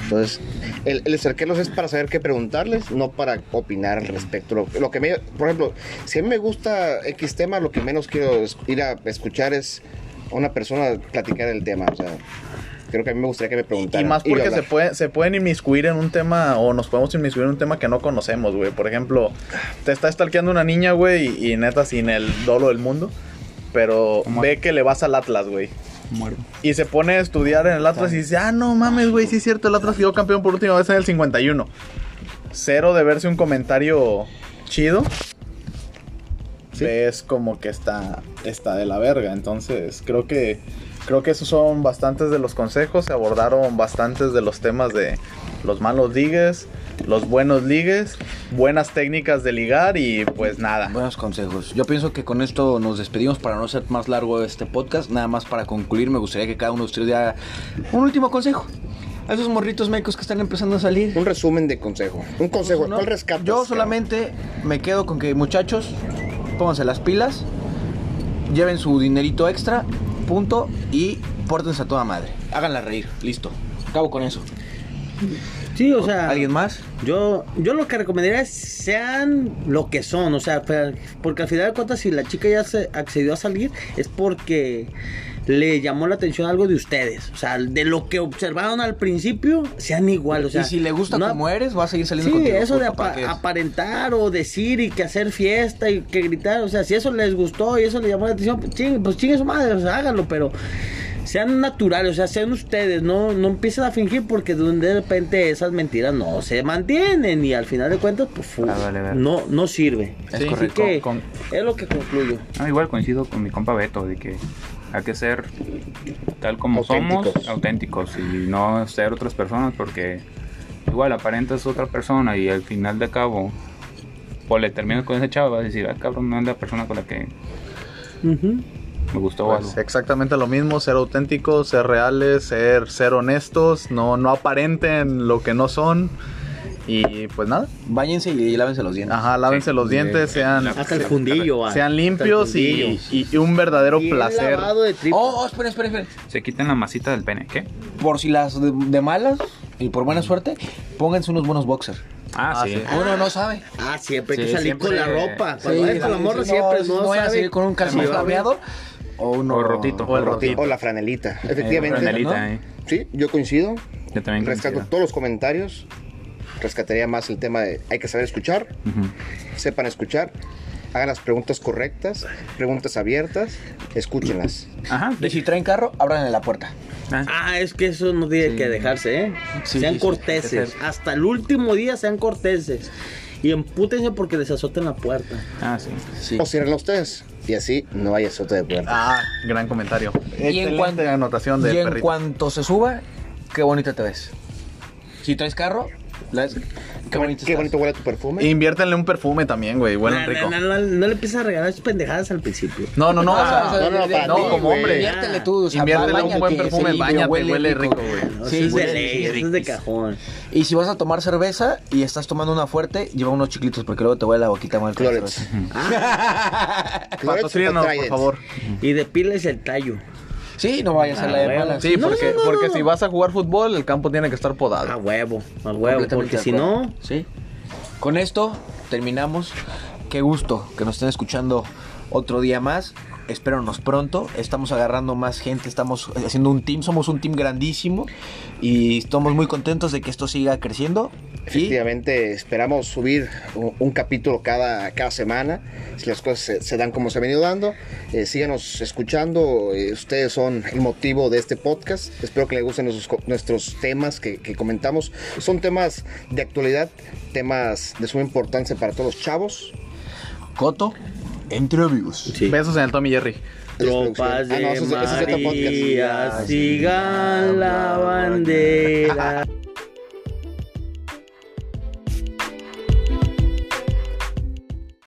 [SPEAKER 2] Entonces, el, el cerquearlos es para saber qué preguntarles, no para opinar al respecto. Lo, lo que me, por ejemplo, si a mí me gusta X tema, lo que menos quiero es- ir a escuchar es a una persona platicar el tema. O sea, creo que a mí me gustaría que me
[SPEAKER 3] Y
[SPEAKER 2] preguntaran.
[SPEAKER 3] más
[SPEAKER 2] yo
[SPEAKER 3] porque se, puede, se pueden inmiscuir en un tema o nos podemos inmiscuir en un tema que no conocemos, güey. Por ejemplo, te está stalkeando una niña, güey, y, y neta sin el dolo del mundo. Pero ve que le vas al Atlas, güey.
[SPEAKER 6] Muero.
[SPEAKER 3] Y se pone a estudiar en el Atlas y dice, ah, no mames, güey, sí es cierto, el Atlas quedó campeón por última vez en el 51. Cero de verse un comentario chido. Ves como que está, está de la verga. Entonces, creo que, creo que esos son bastantes de los consejos. Se abordaron bastantes de los temas de los malos ligues, los buenos ligues, buenas técnicas de ligar y pues nada.
[SPEAKER 1] Buenos consejos. Yo pienso que con esto nos despedimos para no ser más largo este podcast. Nada más para concluir, me gustaría que cada uno de ustedes diera un último consejo. A esos morritos médicos que están empezando a salir.
[SPEAKER 2] Un resumen de consejo. Un consejo.
[SPEAKER 1] ¿no?
[SPEAKER 2] ¿Cuál rescatas?
[SPEAKER 1] Yo solamente me quedo con que muchachos, pónganse las pilas, lleven su dinerito extra, punto, y pórtense a toda madre. Háganla reír, listo. Acabo con eso.
[SPEAKER 4] Sí, o sea.
[SPEAKER 1] ¿Alguien más?
[SPEAKER 4] Yo, yo lo que recomendaría es sean lo que son, o sea, porque al final de cuentas si la chica ya se accedió a salir es porque le llamó la atención algo de ustedes, o sea, de lo que observaron al principio, sean igual, o sea.
[SPEAKER 1] y si le gusta
[SPEAKER 4] no-
[SPEAKER 1] como eres, va a seguir saliendo
[SPEAKER 4] Sí,
[SPEAKER 1] contigo.
[SPEAKER 4] eso de
[SPEAKER 1] puto, ¿para
[SPEAKER 4] apa-
[SPEAKER 1] qué es?
[SPEAKER 4] aparentar o decir y que hacer fiesta y que gritar, o sea, si eso les gustó y eso le llamó la atención, pues chingue, pues chingue su madre, o sea, háganlo, pero sean naturales, o sea, sean ustedes, no, no empiecen a fingir porque de repente esas mentiras no se mantienen y al final de cuentas, pues fu-
[SPEAKER 6] Ah, vale, vale.
[SPEAKER 4] no, no sirve.
[SPEAKER 1] Es correcto,
[SPEAKER 4] que
[SPEAKER 6] con-
[SPEAKER 4] es lo que concluyo.
[SPEAKER 6] Ah, igual coincido con mi compa Beto de que hay que ser tal como somos,
[SPEAKER 2] Auténticos.
[SPEAKER 6] auténticos y no ser otras personas porque igual aparentas otra persona y al final de cabo pues le terminas con ese chavo vas a decir, ah cabrón, no es la persona con la que
[SPEAKER 4] Ujú.
[SPEAKER 6] me gustó
[SPEAKER 3] Pues
[SPEAKER 6] algo.
[SPEAKER 3] exactamente lo mismo, ser auténticos, ser reales, ser, ser honestos, no, no aparenten lo que no son. Y pues nada,
[SPEAKER 1] Váyanse y lávense los dientes.
[SPEAKER 3] ajá, lávense
[SPEAKER 6] Sí,
[SPEAKER 3] los dientes, sean,
[SPEAKER 4] Hasta el fundillo.
[SPEAKER 3] sean limpios y,
[SPEAKER 4] fundillo.
[SPEAKER 3] y- y un verdadero
[SPEAKER 4] Bien
[SPEAKER 3] placer.
[SPEAKER 4] lavado de.
[SPEAKER 1] Oh, oh, esperen, esperen, esperen.
[SPEAKER 6] Se quitan la masita del pene, ¿qué?
[SPEAKER 1] Por si las de, de malas y por buena suerte, pónganse unos buenos boxers.
[SPEAKER 6] Ah,
[SPEAKER 3] Ah,
[SPEAKER 6] sí.
[SPEAKER 3] sí.
[SPEAKER 1] Uno no sabe.
[SPEAKER 4] Ah, siempre hay
[SPEAKER 6] Sí,
[SPEAKER 4] que salir
[SPEAKER 6] siempre-
[SPEAKER 4] con la ropa. Cuando
[SPEAKER 1] Sí,
[SPEAKER 4] con la
[SPEAKER 1] sí,
[SPEAKER 4] morra
[SPEAKER 1] sí,
[SPEAKER 4] siempre
[SPEAKER 1] no,
[SPEAKER 4] no,
[SPEAKER 1] vayan a salir con un calzón o uno
[SPEAKER 6] O rotito.
[SPEAKER 3] O el rotito.
[SPEAKER 2] O la franelita. Efectivamente.
[SPEAKER 6] Franelita,
[SPEAKER 1] ¿no?
[SPEAKER 6] eh.
[SPEAKER 2] Sí, yo coincido.
[SPEAKER 6] Yo también
[SPEAKER 2] Rescato
[SPEAKER 6] coincido.
[SPEAKER 2] todos los comentarios. Rescataría más el tema de hay que saber escuchar. Sepan escuchar. Hagan las preguntas correctas. Preguntas abiertas. Escúchenlas.
[SPEAKER 6] Ajá.
[SPEAKER 1] Y si traen carro, abran la puerta.
[SPEAKER 6] Ah,
[SPEAKER 4] Ah, es que eso no tiene
[SPEAKER 1] Sí.
[SPEAKER 4] que dejarse, ¿eh?
[SPEAKER 1] Sí,
[SPEAKER 4] sean
[SPEAKER 1] sí,
[SPEAKER 4] corteses. Hasta el último día sean corteses. Y empútense porque les azoten la puerta.
[SPEAKER 6] ah, sí.
[SPEAKER 1] Sí.
[SPEAKER 2] O ciérrenla ustedes. Y así no hay azote de puerta.
[SPEAKER 3] Ah, gran comentario.
[SPEAKER 1] Y en,
[SPEAKER 3] Excelente
[SPEAKER 1] cuan-
[SPEAKER 3] anotación
[SPEAKER 1] y en
[SPEAKER 3] perrito.
[SPEAKER 1] cuanto se suba, qué bonita te ves. Si traes carro, la- qué
[SPEAKER 2] Qué,
[SPEAKER 1] bonito
[SPEAKER 2] qué bonito huele tu perfume.
[SPEAKER 3] Inviértenle un perfume también, güey, huelen
[SPEAKER 4] no,
[SPEAKER 3] rico.
[SPEAKER 4] no, no, no, no le empieces a regalar sus pendejadas al principio.
[SPEAKER 3] No, no, no, sea,
[SPEAKER 1] o sea,
[SPEAKER 2] no, no,
[SPEAKER 1] de-
[SPEAKER 2] para
[SPEAKER 3] no,
[SPEAKER 2] ti,
[SPEAKER 3] como hombre.
[SPEAKER 1] Inviértele tú, o sea,
[SPEAKER 3] Inviértele un buen perfume, bañate,
[SPEAKER 1] huele
[SPEAKER 3] huele
[SPEAKER 1] rico.
[SPEAKER 3] güey.
[SPEAKER 4] No,
[SPEAKER 1] Sí,
[SPEAKER 4] es de
[SPEAKER 1] sí,
[SPEAKER 4] ley, es de cajón.
[SPEAKER 1] Y si vas a tomar cerveza y estás tomando una fuerte, lleva unos chiclitos porque luego te huele la boquita mal. *laughs*
[SPEAKER 2] Clorets. o
[SPEAKER 3] Patrocínanos, por favor.
[SPEAKER 4] Y depiles el tallo.
[SPEAKER 1] Sí, no vayas a
[SPEAKER 4] Ah,
[SPEAKER 1] la de
[SPEAKER 4] huevo.
[SPEAKER 1] malas.
[SPEAKER 3] Sí,
[SPEAKER 4] No,
[SPEAKER 3] porque,
[SPEAKER 4] no, no,
[SPEAKER 3] porque
[SPEAKER 4] no.
[SPEAKER 3] si vas a jugar fútbol, el campo tiene que estar
[SPEAKER 4] A
[SPEAKER 3] podado.
[SPEAKER 4] huevo, a huevo. Porque si no,
[SPEAKER 1] Sí. Con esto terminamos. Qué gusto que nos estén escuchando otro día más. Espéranos pronto. Estamos agarrando más gente. Estamos haciendo un team. Somos un team grandísimo. Y estamos muy contentos de que esto siga creciendo. Y
[SPEAKER 2] Efectivamente, esperamos subir un, un capítulo cada, cada semana. Si las cosas se, se dan como se han venido dando, eh, síganos escuchando. eh, ustedes son el motivo de este podcast. Espero que les gusten nuestros, nuestros temas que, que comentamos. Son temas de actualidad, temas de suma importancia para todos los chavos.
[SPEAKER 1] Coto, entre amigos.
[SPEAKER 4] sí.
[SPEAKER 3] Besos en el Tommy Jerry.
[SPEAKER 4] Tropas
[SPEAKER 2] Ah, no,
[SPEAKER 4] de
[SPEAKER 2] ese es- ese es.
[SPEAKER 4] María, sigan la bandera. *laughs*